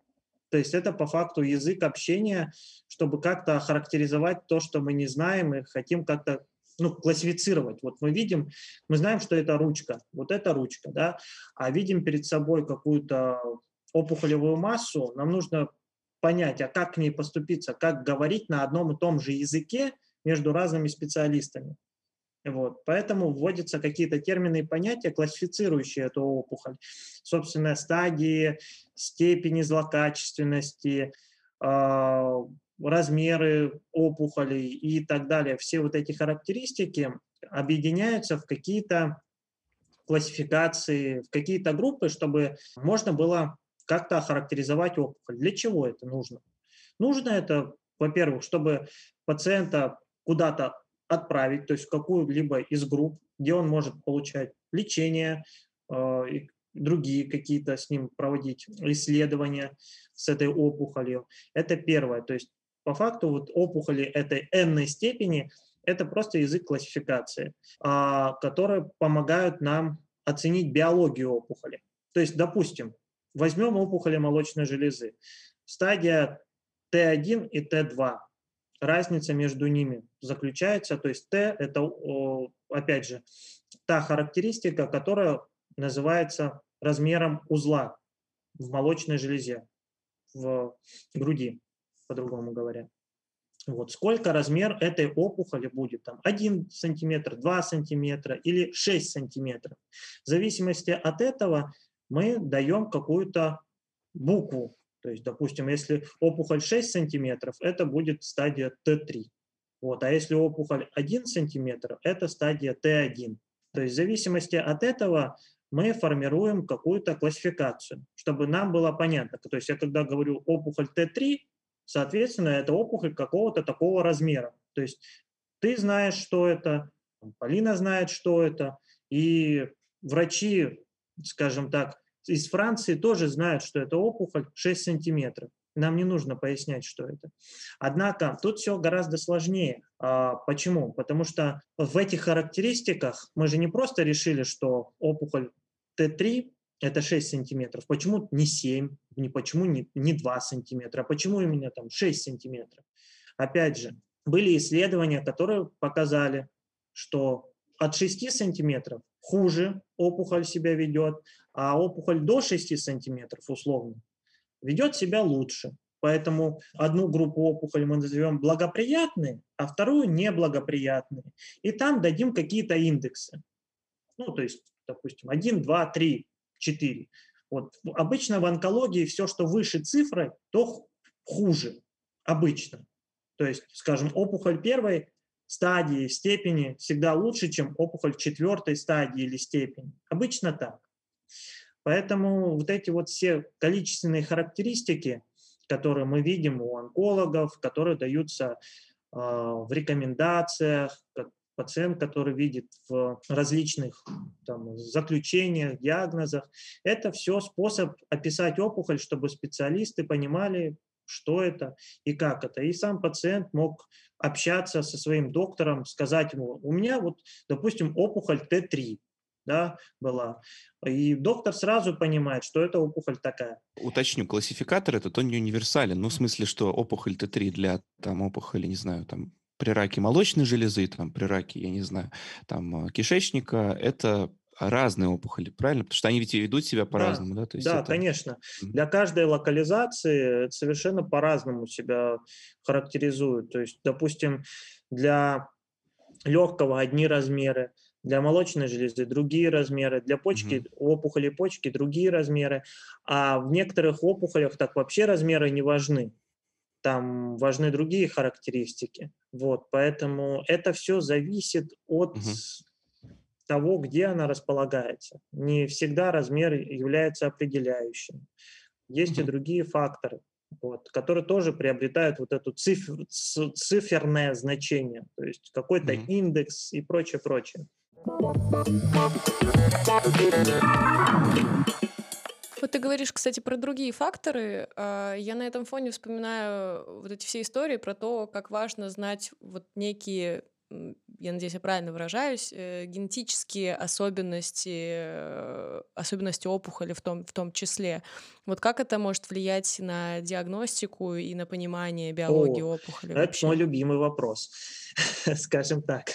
То есть это по факту язык общения, чтобы как-то охарактеризовать то, что мы не знаем и хотим как-то ну, классифицировать. Вот мы видим, мы знаем, что это ручка, вот это ручка, да, а видим перед собой какую-то опухолевую массу, нам нужно понять, а как к ней поступиться, как говорить на одном и том же языке между разными специалистами. Вот. Поэтому вводятся какие-то термины и понятия, классифицирующие эту опухоль. Собственно, стадии, степени злокачественности, э, размеры опухолей и так далее. Все вот эти характеристики объединяются в какие-то классификации, в какие-то группы, чтобы можно было как-то охарактеризовать опухоль. Для чего это нужно? Нужно это, во-первых, чтобы пациента куда-то отправить, то есть в какую-либо из групп, где он может получать лечение, э, другие какие-то с ним проводить исследования с этой опухолью. Это первое. То есть по факту вот опухоли этой n степени – это просто язык классификации, а, которые помогают нам оценить биологию опухоли. То есть, допустим, возьмем опухоли молочной железы. Стадия Т1 и Т2 разница между ними заключается, то есть Т – это, опять же, та характеристика, которая называется размером узла в молочной железе, в груди, по-другому говоря. Вот сколько размер этой опухоли будет, там 1 сантиметр, 2 сантиметра или 6 сантиметров. В зависимости от этого мы даем какую-то букву то есть, допустим, если опухоль 6 сантиметров, это будет стадия Т3. Вот. А если опухоль 1 сантиметр, это стадия Т1. То есть в зависимости от этого мы формируем какую-то классификацию, чтобы нам было понятно. То есть я когда говорю опухоль Т3, соответственно, это опухоль какого-то такого размера. То есть ты знаешь, что это, Полина знает, что это, и врачи, скажем так, из Франции тоже знают, что это опухоль 6 сантиметров. Нам не нужно пояснять, что это. Однако тут все гораздо сложнее. А, почему? Потому что в этих характеристиках мы же не просто решили, что опухоль Т3 это 6 сантиметров. Почему не 7, не, почему не, не 2 сантиметра, а почему именно там 6 сантиметров? Опять же, были исследования, которые показали, что от 6 сантиметров хуже опухоль себя ведет, а опухоль до 6 сантиметров условно ведет себя лучше. Поэтому одну группу опухолей мы назовем благоприятные, а вторую неблагоприятные. И там дадим какие-то индексы. Ну, то есть, допустим, 1, 2, 3, 4. Вот. Обычно в онкологии все, что выше цифры, то хуже. Обычно. То есть, скажем, опухоль первой стадии, степени всегда лучше, чем опухоль четвертой стадии или степени. Обычно так. Поэтому вот эти вот все количественные характеристики, которые мы видим у онкологов, которые даются э, в рекомендациях, как пациент, который видит в различных там, заключениях, диагнозах, это все способ описать опухоль, чтобы специалисты понимали, что это и как это. И сам пациент мог общаться со своим доктором, сказать ему, у меня вот, допустим, опухоль Т3, да, была. И доктор сразу понимает, что это опухоль такая. Уточню, классификатор этот, он не универсален. Ну, в смысле, что опухоль Т3 для там опухоли, не знаю, там при раке молочной железы, там при раке, я не знаю, там кишечника, это разные опухоли, правильно? Потому что они ведь ведут себя по-разному, да? Да, То есть да это... конечно. Для каждой локализации совершенно по-разному себя характеризуют. То есть, допустим, для легкого одни размеры, для молочной железы другие размеры, для почки, mm опухоли почки другие размеры, а в некоторых опухолях так вообще размеры не важны. Там важны другие характеристики. Вот, поэтому это все зависит от угу того, где она располагается. Не всегда размер является определяющим. Есть mm-hmm. и другие факторы. вот, которые тоже приобретают вот это цифр, циферное значение, то есть какой-то mm-hmm. индекс и прочее, прочее. Вот ты говоришь, кстати, про другие факторы. А, я на этом фоне вспоминаю вот эти все истории про то, как важно знать вот некие я надеюсь, я правильно выражаюсь, э, генетические особенности, э, особенности опухоли в том, в том числе. Вот как это может влиять на диагностику и на понимание биологии О, опухоли? Это вообще? мой любимый вопрос, *laughs* скажем так.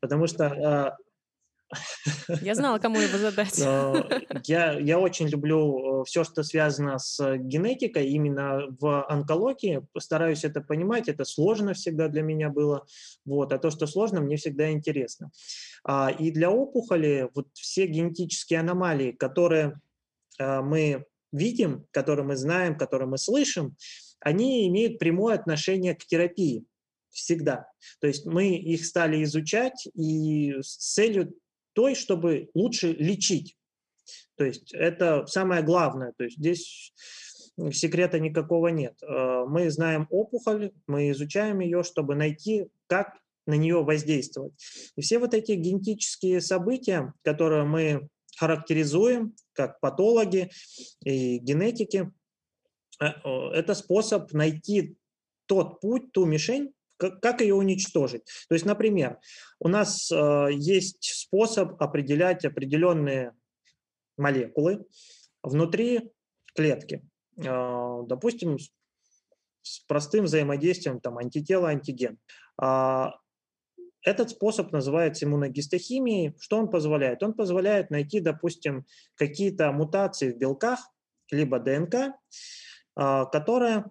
Потому что а, я знала, кому его задать. Я, я очень люблю э, все, что связано с генетикой, именно в онкологии. Стараюсь это понимать, это сложно всегда для меня было. Вот. А то, что сложно, мне всегда интересно. А, и для опухоли вот все генетические аномалии, которые э, мы видим, которые мы знаем, которые мы слышим, они имеют прямое отношение к терапии всегда. То есть мы их стали изучать и с целью той, чтобы лучше лечить. То есть это самое главное. То есть здесь секрета никакого нет. Э, мы знаем опухоль, мы изучаем ее, чтобы найти, как на нее воздействовать. И все вот эти генетические события, которые мы характеризуем как патологи и генетики, э, это способ найти тот путь, ту мишень, как, ее уничтожить? То есть, например, у нас э, есть способ определять определенные молекулы внутри клетки. Э, допустим, с простым взаимодействием там, антитела-антиген. Э, этот способ называется иммуногистохимией. Что он позволяет? Он позволяет найти, допустим, какие-то мутации в белках, либо ДНК, э, которые а,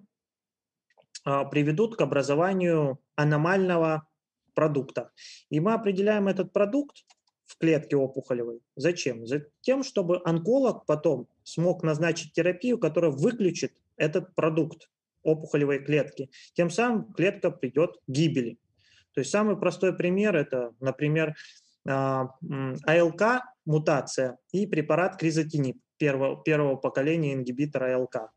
приведут к образованию аномального продукта. И мы определяем этот продукт в клетке опухолевой. Зачем? Затем, чтобы онколог потом смог назначить терапию, которая выключит этот продукт опухолевой клетки. Тем самым клетка придет к гибели. То есть самый простой пример – это, например, а, АЛК мутация и препарат кризотинип первого, первого поколения ингибитора АЛК.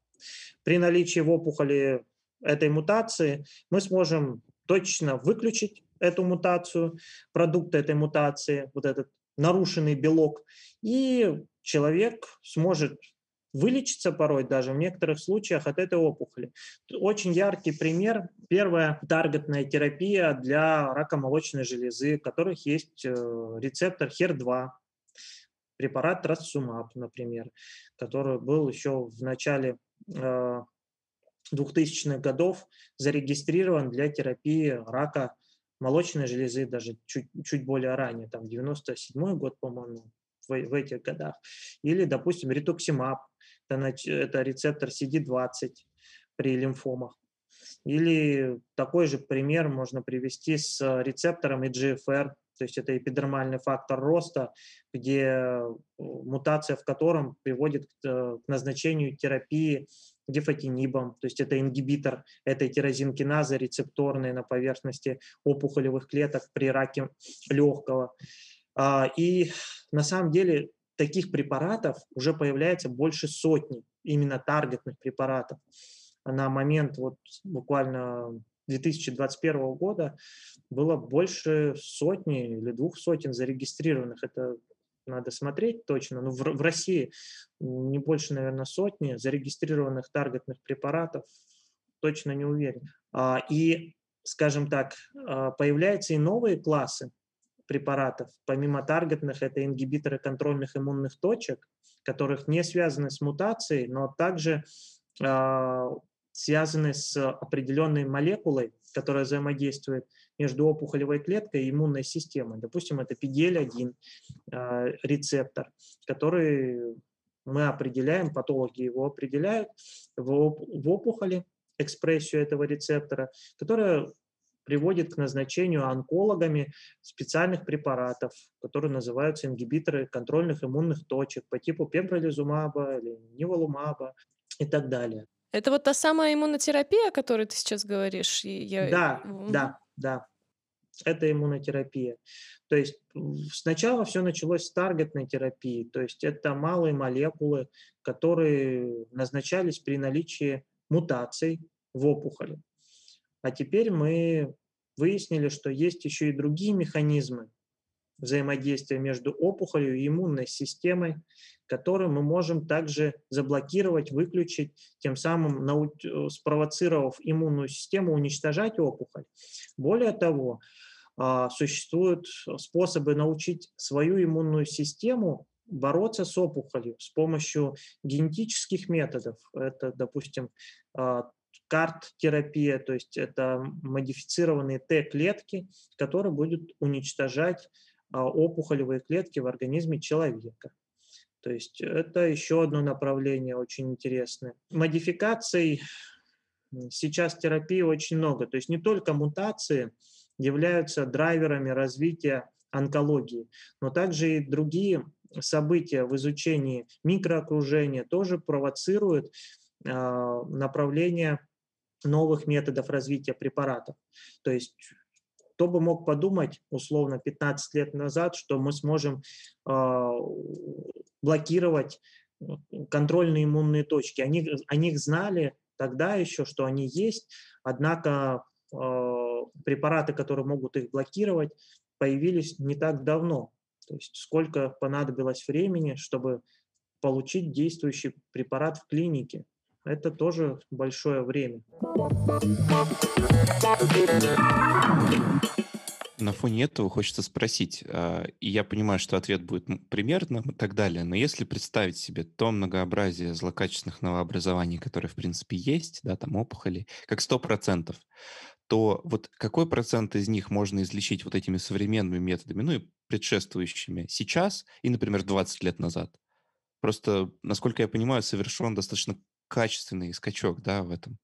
При наличии в опухоли этой мутации, мы сможем точно выключить эту мутацию, продукт этой мутации, вот этот нарушенный белок, и человек сможет вылечиться порой даже в некоторых случаях от этой опухоли. Очень яркий пример. Первая таргетная терапия для рака молочной железы, у которых есть э, рецептор HER2, препарат Трасумаб, например, который был еще в начале э, 2000-х годов зарегистрирован для терапии рака молочной железы, даже чуть, чуть более ранее, там 97 год, по-моему, в, в этих годах. Или, допустим, ритуксимаб, это, это рецептор CD20 при лимфомах. Или такой же пример можно привести с рецептором EGFR, то есть это эпидермальный фактор роста, где э, мутация в котором приводит к э, назначению терапии дефатинибом, то есть это ингибитор этой тирозинкиназы рецепторной на поверхности опухолевых клеток при раке легкого. А, и на самом деле таких препаратов уже появляется больше сотни, именно таргетных препаратов. На момент вот буквально 2021 года было больше сотни или двух сотен зарегистрированных. Это надо смотреть точно, но в, в России не больше, наверное, сотни зарегистрированных таргетных препаратов, точно не уверен. А, и, скажем так, а, появляются и новые классы препаратов, помимо таргетных, это ингибиторы контрольных иммунных точек, которых не связаны с мутацией, но также а, связаны с определенной молекулой, которая взаимодействует между опухолевой клеткой и иммунной системой. Допустим, это PDL-1 э, рецептор, который мы определяем, патологи его определяют в, в опухоли экспрессию этого рецептора, которая приводит к назначению онкологами специальных препаратов, которые называются ингибиторы контрольных иммунных точек по типу пембролизумаба или ниволумаба и так далее. Это вот та самая иммунотерапия, о которой ты сейчас говоришь? Я... Да, да, да. Это иммунотерапия. То есть сначала все началось с таргетной терапии, то есть это малые молекулы, которые назначались при наличии мутаций в опухоли. А теперь мы выяснили, что есть еще и другие механизмы взаимодействия между опухолью и иммунной системой, которые мы можем также заблокировать, выключить, тем самым нау- спровоцировав иммунную систему уничтожать опухоль. Более того, а, существуют способы научить свою иммунную систему бороться с опухолью с помощью генетических методов. Это, допустим, а, карт-терапия, то есть это модифицированные Т-клетки, которые будут уничтожать опухолевые клетки в организме человека. То есть это еще одно направление очень интересное. Модификаций сейчас терапии очень много. То есть не только мутации являются драйверами развития онкологии, но также и другие события в изучении микроокружения тоже провоцируют э, направление новых методов развития препаратов. То есть кто бы мог подумать, условно, 15 лет назад, что мы сможем э, блокировать контрольные иммунные точки. Они, о них знали тогда еще, что они есть, однако э, препараты, которые могут их блокировать, появились не так давно. То есть сколько понадобилось времени, чтобы получить действующий препарат в клинике. Это тоже большое время. На фоне этого хочется спросить, а, и я понимаю, что ответ будет примерно и так далее, но если представить себе то многообразие злокачественных новообразований, которые, в принципе, есть, да, там опухоли, как 100%, то вот какой процент из них можно излечить вот этими современными методами, ну и предшествующими сейчас и, например, 20 лет назад? Просто, насколько я понимаю, совершен достаточно качественный скачок, да, в этом.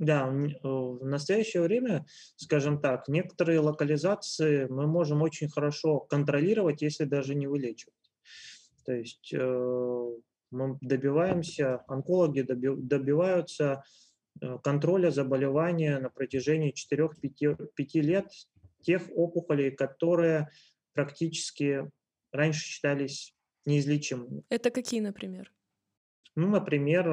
Да, в настоящее время, скажем так, некоторые локализации мы можем очень хорошо контролировать, если даже не вылечивать. То есть э, мы добиваемся, онкологи добиваются Э, контроля заболевания на протяжении 4-5 лет тех опухолей, которые практически раньше считались неизлечимыми. Это какие, например? Ну, например,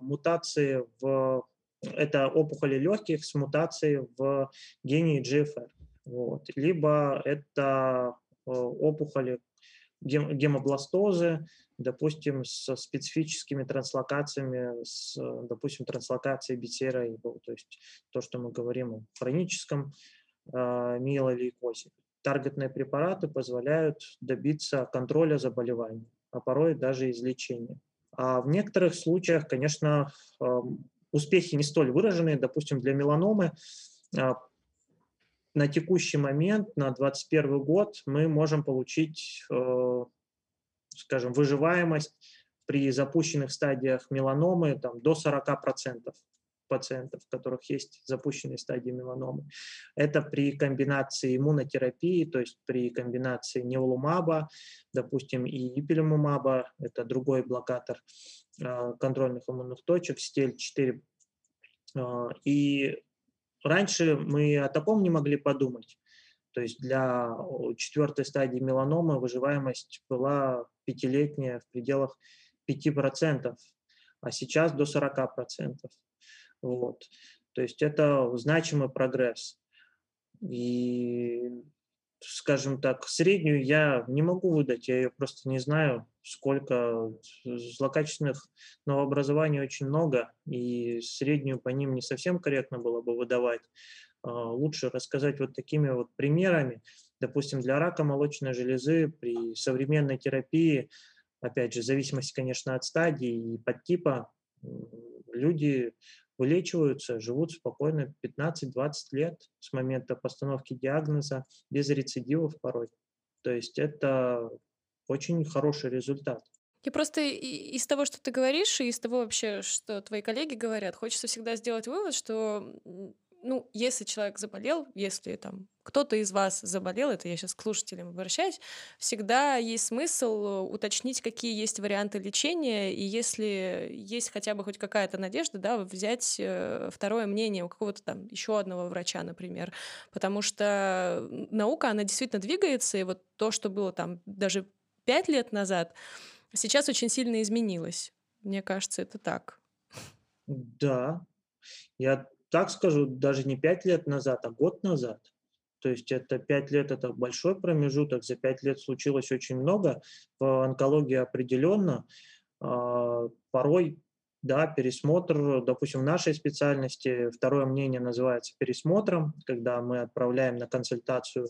мутации в... Это опухоли легких с мутацией в гене GFR. Вот. Либо это э, опухоли гемобластозы, допустим, со специфическими транслокациями, с, допустим, транслокацией BCR, то есть то, что мы говорим о хроническом э, миелолейкозе. Таргетные препараты позволяют добиться контроля заболевания, а порой даже излечения. А в некоторых случаях, конечно, успехи не столь выраженные. Допустим, для меланомы на текущий момент, на 2021 год, мы можем получить э, скажем, выживаемость при запущенных стадиях меланомы там, до 40% пациентов, у которых есть запущенные стадии меланомы. Это при комбинации иммунотерапии, то есть при комбинации неволумаба, допустим, и ипилимумаба, это другой блокатор контрольных иммунных точек, стель-4. Э, и раньше мы о таком не могли подумать. То есть для четвертой стадии меланомы выживаемость была пятилетняя в пределах 5%, а сейчас до 40%. Вот. То есть это значимый прогресс. И, скажем так, среднюю я не могу выдать, я ее просто не знаю, сколько злокачественных новообразований очень много, и среднюю по ним не совсем корректно было бы выдавать. А, лучше рассказать вот такими вот примерами. Допустим, для рака молочной железы при современной терапии, опять же, в зависимости, конечно, от стадии и подтипа, люди вылечиваются, живут спокойно 15-20 лет с момента постановки диагноза, без рецидивов порой. То есть это очень хороший результат. Я просто из того, что ты говоришь, и из того вообще, что твои коллеги говорят, хочется всегда сделать вывод, что ну, если человек заболел, если там кто-то из вас заболел, это я сейчас к слушателям обращаюсь, всегда есть смысл уточнить, какие есть варианты лечения, и если есть хотя бы хоть какая-то надежда, да, взять э, второе мнение у какого-то там еще одного врача, например, потому что наука, она действительно двигается, и вот то, что было там даже пять лет назад, сейчас очень сильно изменилось. Мне кажется, это так. Да, я так скажу, даже не пять лет назад, а год назад. То есть это пять лет – это большой промежуток, за пять лет случилось очень много. В онкологии определенно. А, порой, да, пересмотр, допустим, в нашей специальности второе мнение называется пересмотром, когда мы отправляем на консультацию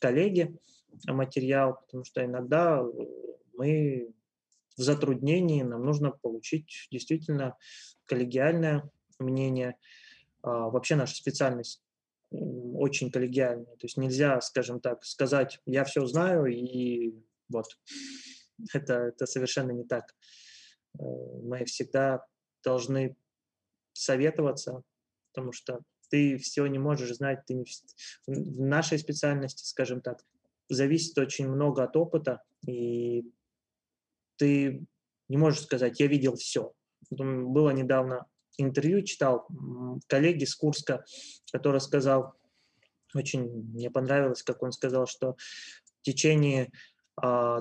коллеги материал, потому что иногда мы в затруднении, нам нужно получить действительно коллегиальное мнение. А, вообще наша специальность очень коллегиальная. То есть нельзя, скажем так, сказать, я все знаю, и вот. *laughs* Это, это совершенно не так. Э, мы всегда должны советоваться, потому что ты все не можешь знать, ты не... в нашей специальности, скажем так, зависит очень много от опыта, и ты не можешь сказать, я видел все. Было недавно интервью, читал коллеги с Курска, который сказал, очень мне понравилось, как он сказал, что в течение а,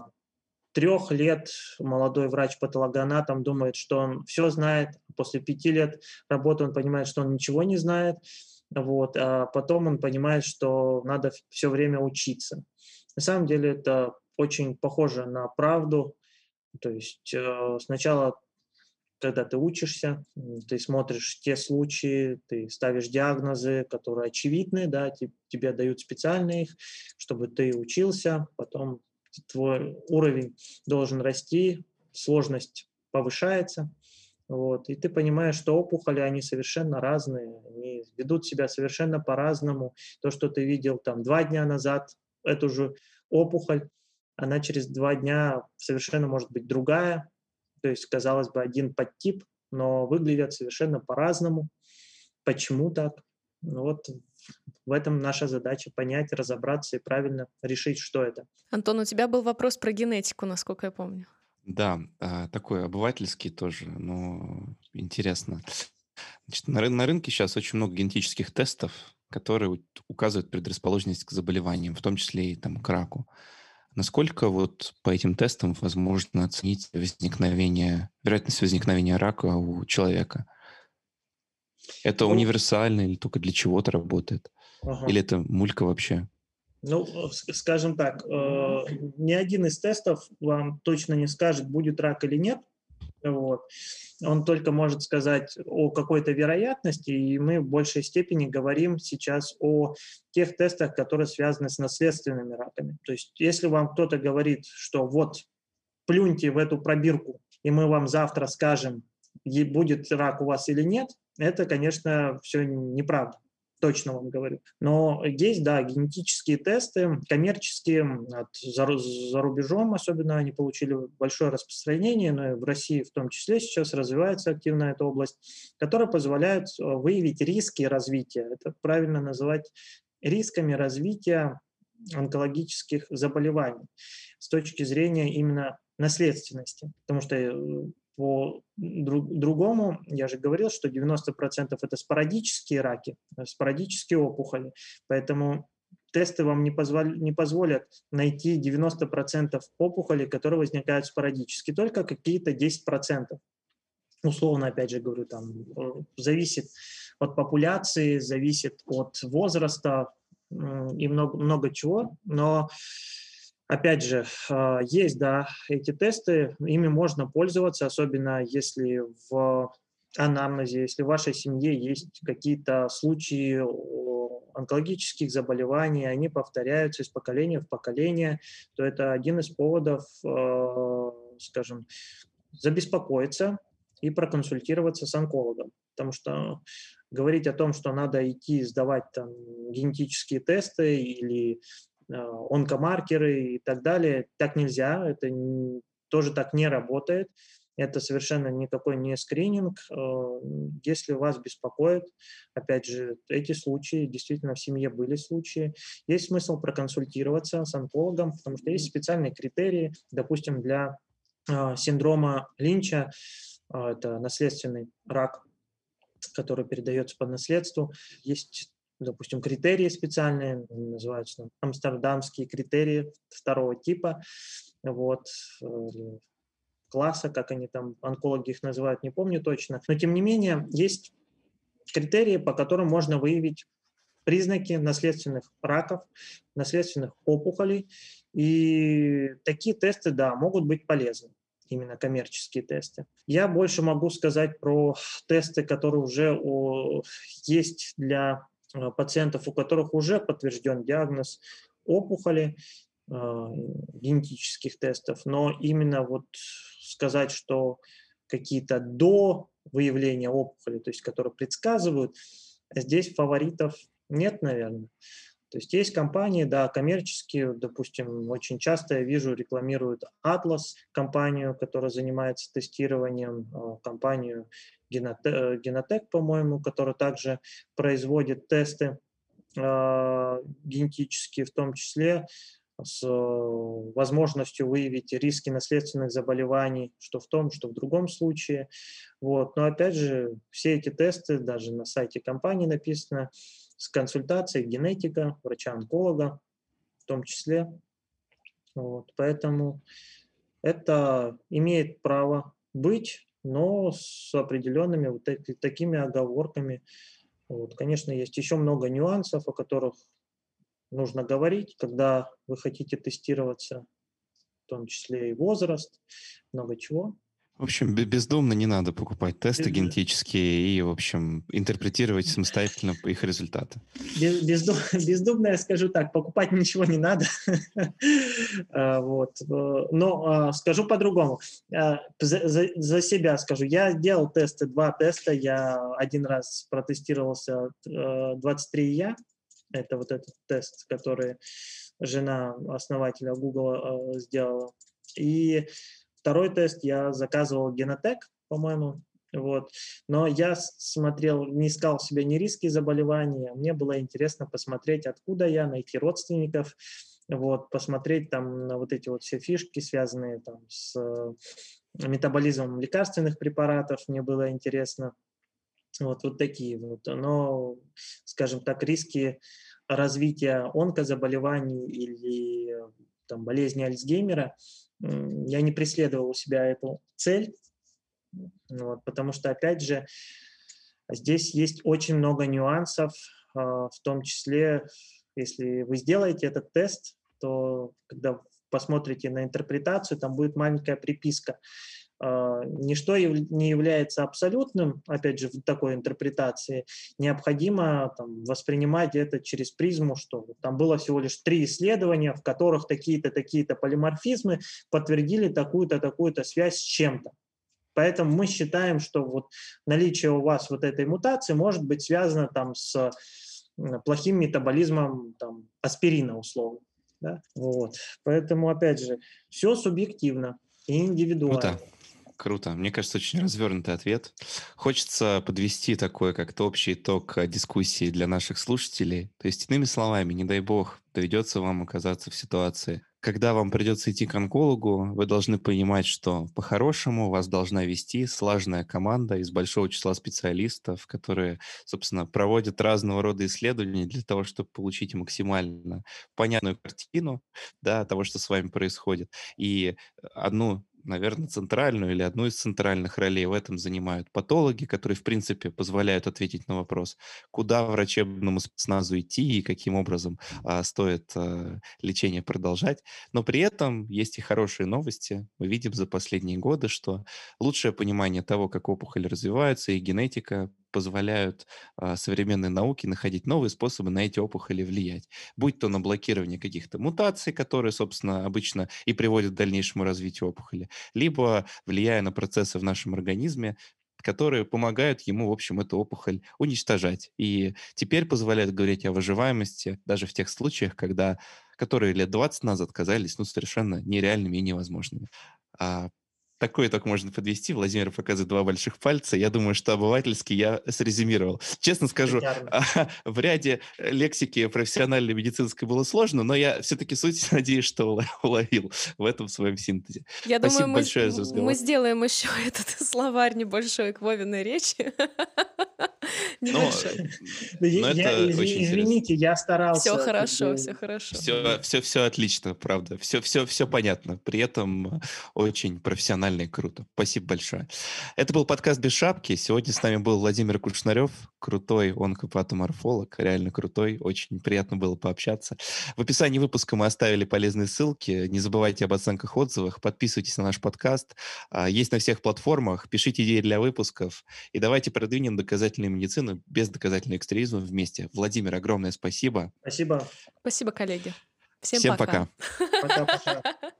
трех лет молодой врач-патологоанатом думает, что он все знает, после пяти лет работы он понимает, что он ничего не знает, вот, а потом он понимает, что надо все время учиться. На самом деле это очень похоже на правду, то есть э, сначала когда ты учишься, ты смотришь те случаи, ты ставишь диагнозы, которые очевидны, да, тебе дают специальные их, чтобы ты учился, потом твой уровень должен расти, сложность повышается, вот, и ты понимаешь, что опухоли, они совершенно разные, они ведут себя совершенно по-разному. То, что ты видел там два дня назад, эту же опухоль, она через два дня совершенно может быть другая, то есть, казалось бы, один подтип, но выглядят совершенно по-разному. Почему так? Ну вот в этом наша задача понять, разобраться и правильно решить, что это. Антон, у тебя был вопрос про генетику, насколько я помню. Да, а, такой обывательский тоже, но интересно. Значит, на, на рынке сейчас очень много генетических тестов, которые указывают предрасположенность к заболеваниям, в том числе и там, к раку. Насколько вот по этим тестам возможно оценить возникновение, вероятность возникновения рака у человека? Это ну, универсально или только для чего-то работает? Ага. Или это мулька вообще? Ну, скажем так, э, ни один из тестов вам точно не скажет, будет рак или нет. Вот. Он только может сказать о какой-то вероятности, и мы в большей степени говорим сейчас о тех тестах, которые связаны с наследственными раками. То есть если вам кто-то говорит, что вот плюньте в эту пробирку, и мы вам завтра скажем, будет рак у вас или нет, это, конечно, все неправда точно вам говорю. Но есть, да, генетические тесты, коммерческие, от, за, за рубежом особенно они получили большое распространение, но и в России в том числе сейчас развивается активно эта область, которая позволяет э, выявить риски развития. Это правильно называть рисками развития онкологических заболеваний с точки зрения именно наследственности, потому что э, по друг, другому, я же говорил, что 90% это спорадические раки, э, спорадические опухоли, поэтому тесты вам не, позволь, не позволят найти 90% опухолей, которые возникают спорадически, только какие-то 10%. Условно, опять же говорю, там э, зависит от популяции, зависит от возраста и много, много чего, но Опять же, а, есть, да, эти тесты, ими можно пользоваться, особенно если в анамнезе, если в вашей семье есть какие-то случаи онкологических заболеваний, они повторяются из поколения в поколение, то это один из поводов, а, скажем, забеспокоиться и проконсультироваться с онкологом. Потому что говорить о том, что надо идти сдавать там генетические тесты или онкомаркеры и так далее. Так нельзя, это тоже так не работает. Это совершенно никакой не скрининг. Э, если вас беспокоит, опять же, эти случаи, действительно в семье были случаи, есть смысл проконсультироваться с онкологом, потому что есть специальные критерии, допустим, для э, синдрома Линча, это наследственный рак, который передается по наследству. Есть допустим, критерии специальные, называются амстердамские критерии второго типа, вот, э, класса, как они там, онкологи их называют, не помню точно. Но тем не менее, есть критерии, по которым можно выявить признаки наследственных раков, наследственных опухолей. И такие тесты, да, могут быть полезны именно коммерческие тесты. Я больше могу сказать про тесты, которые уже есть для пациентов, у которых уже подтвержден диагноз опухоли, э, генетических тестов, но именно вот сказать, что какие-то до выявления опухоли, то есть которые предсказывают, здесь фаворитов нет, наверное. То есть есть компании, да, коммерческие, допустим, очень часто я вижу, рекламируют Atlas, компанию, которая занимается тестированием, а, компанию Genotech, по-моему, которая также производит тесты э, генетические, в том числе с возможностью выявить риски наследственных заболеваний, что в том, что в другом случае. Вот. Но опять же, все эти тесты, даже на сайте компании написано, с консультацией генетика, врача-онколога в том числе. Вот, поэтому это имеет право быть, но с определенными вот такими оговорками. Вот, конечно, есть еще много нюансов, о которых нужно говорить, когда вы хотите тестироваться, в том числе и возраст, много чего. В общем, бездумно не надо покупать тесты Без... генетические и, в общем, интерпретировать самостоятельно их результаты. Без, бездум, *laughs* бездумно я скажу так, покупать ничего не надо. *laughs* А, вот. Но а, скажу по-другому. А, за, за, за себя скажу. Я делал тесты, два теста. Я один раз протестировался 23Я. Это вот этот тест, который жена основателя Google сделала. И Второй тест я заказывал Генотек, по-моему, вот. Но я смотрел, не искал в себе ни риски заболевания, мне было интересно посмотреть, откуда я, найти родственников, вот, посмотреть там на вот эти вот все фишки, связанные там с э, метаболизмом лекарственных препаратов, мне было интересно. Вот, вот такие вот. Но, скажем так, риски развития онкозаболеваний или там, болезни Альцгеймера – я не преследовал у себя эту цель, вот, потому что, опять же, здесь есть очень много нюансов, а, в том числе, если вы сделаете этот тест, то когда посмотрите на интерпретацию, там будет маленькая приписка. А, ничто не является абсолютным, опять же, в такой интерпретации. Необходимо там, воспринимать это через призму, что там было всего лишь три исследования, в которых такие-то, такие-то полиморфизмы подтвердили такую-то, такую-то связь с чем-то. Поэтому мы считаем, что вот наличие у вас вот этой мутации может быть связано там с плохим метаболизмом там, аспирина условно. Да? Вот. Поэтому, опять же, все субъективно и индивидуально. Круто. Круто. Мне кажется, очень развернутый ответ. Хочется подвести такой как-то общий итог э, дискуссии для наших слушателей. То есть, иными словами, не дай бог, доведется вам оказаться в ситуации, когда вам придется идти к онкологу, вы должны понимать, что по-хорошему вас должна вести слаженная команда из большого числа специалистов, которые, собственно, проводят разного рода исследования для того, чтобы получить максимально понятную картину да, того, что с вами происходит. И одну наверное, центральную или одну из центральных ролей в этом занимают патологи, которые, в принципе, позволяют ответить на вопрос, куда врачебному спецназу идти и каким образом а, стоит а, лечение продолжать. Но при этом есть и хорошие новости. Мы видим за последние годы, что лучшее понимание того, как опухоль развивается, и генетика позволяют а, современной науке находить новые способы на эти опухоли влиять. Будь то на блокирование каких-то мутаций, которые, собственно, обычно и приводят к дальнейшему развитию опухоли, либо влияя на процессы в нашем организме, которые помогают ему, в общем, эту опухоль уничтожать. И теперь позволяют говорить о выживаемости даже в тех случаях, когда которые лет 20 назад казались ну, совершенно нереальными и невозможными. А такой итог можно подвести. Владимир показывает два больших пальца. Я думаю, что обывательски я срезюмировал. Честно скажу, *laughs* в ряде лексики профессиональной медицинской было сложно, но я все-таки суть *laughs* надеюсь, что уловил в этом своем синтезе. Я Спасибо думаю, большое мы, за разговор. Мы сделаем еще *laughs* этот словарь небольшой к Вовиной речи. Небольшой. Извините, я старался. Все хорошо, все хорошо. Все, все, все отлично, правда. Все, все, все понятно. При этом очень профессионально и круто. Спасибо большое. Это был подкаст «Без шапки». Сегодня с нами был Владимир Кушнарев, крутой онкопатоморфолог, реально крутой. Очень приятно было пообщаться. В описании выпуска мы оставили полезные ссылки. Не забывайте об оценках, отзывах. Подписывайтесь на наш подкаст. А, есть на всех платформах. Пишите идеи для выпусков. И давайте продвинем доказательную медицину без доказательного экстремизма вместе. Владимир, огромное спасибо. Спасибо. Спасибо, коллеги. Всем, Всем пока. Пока-пока. *laughs*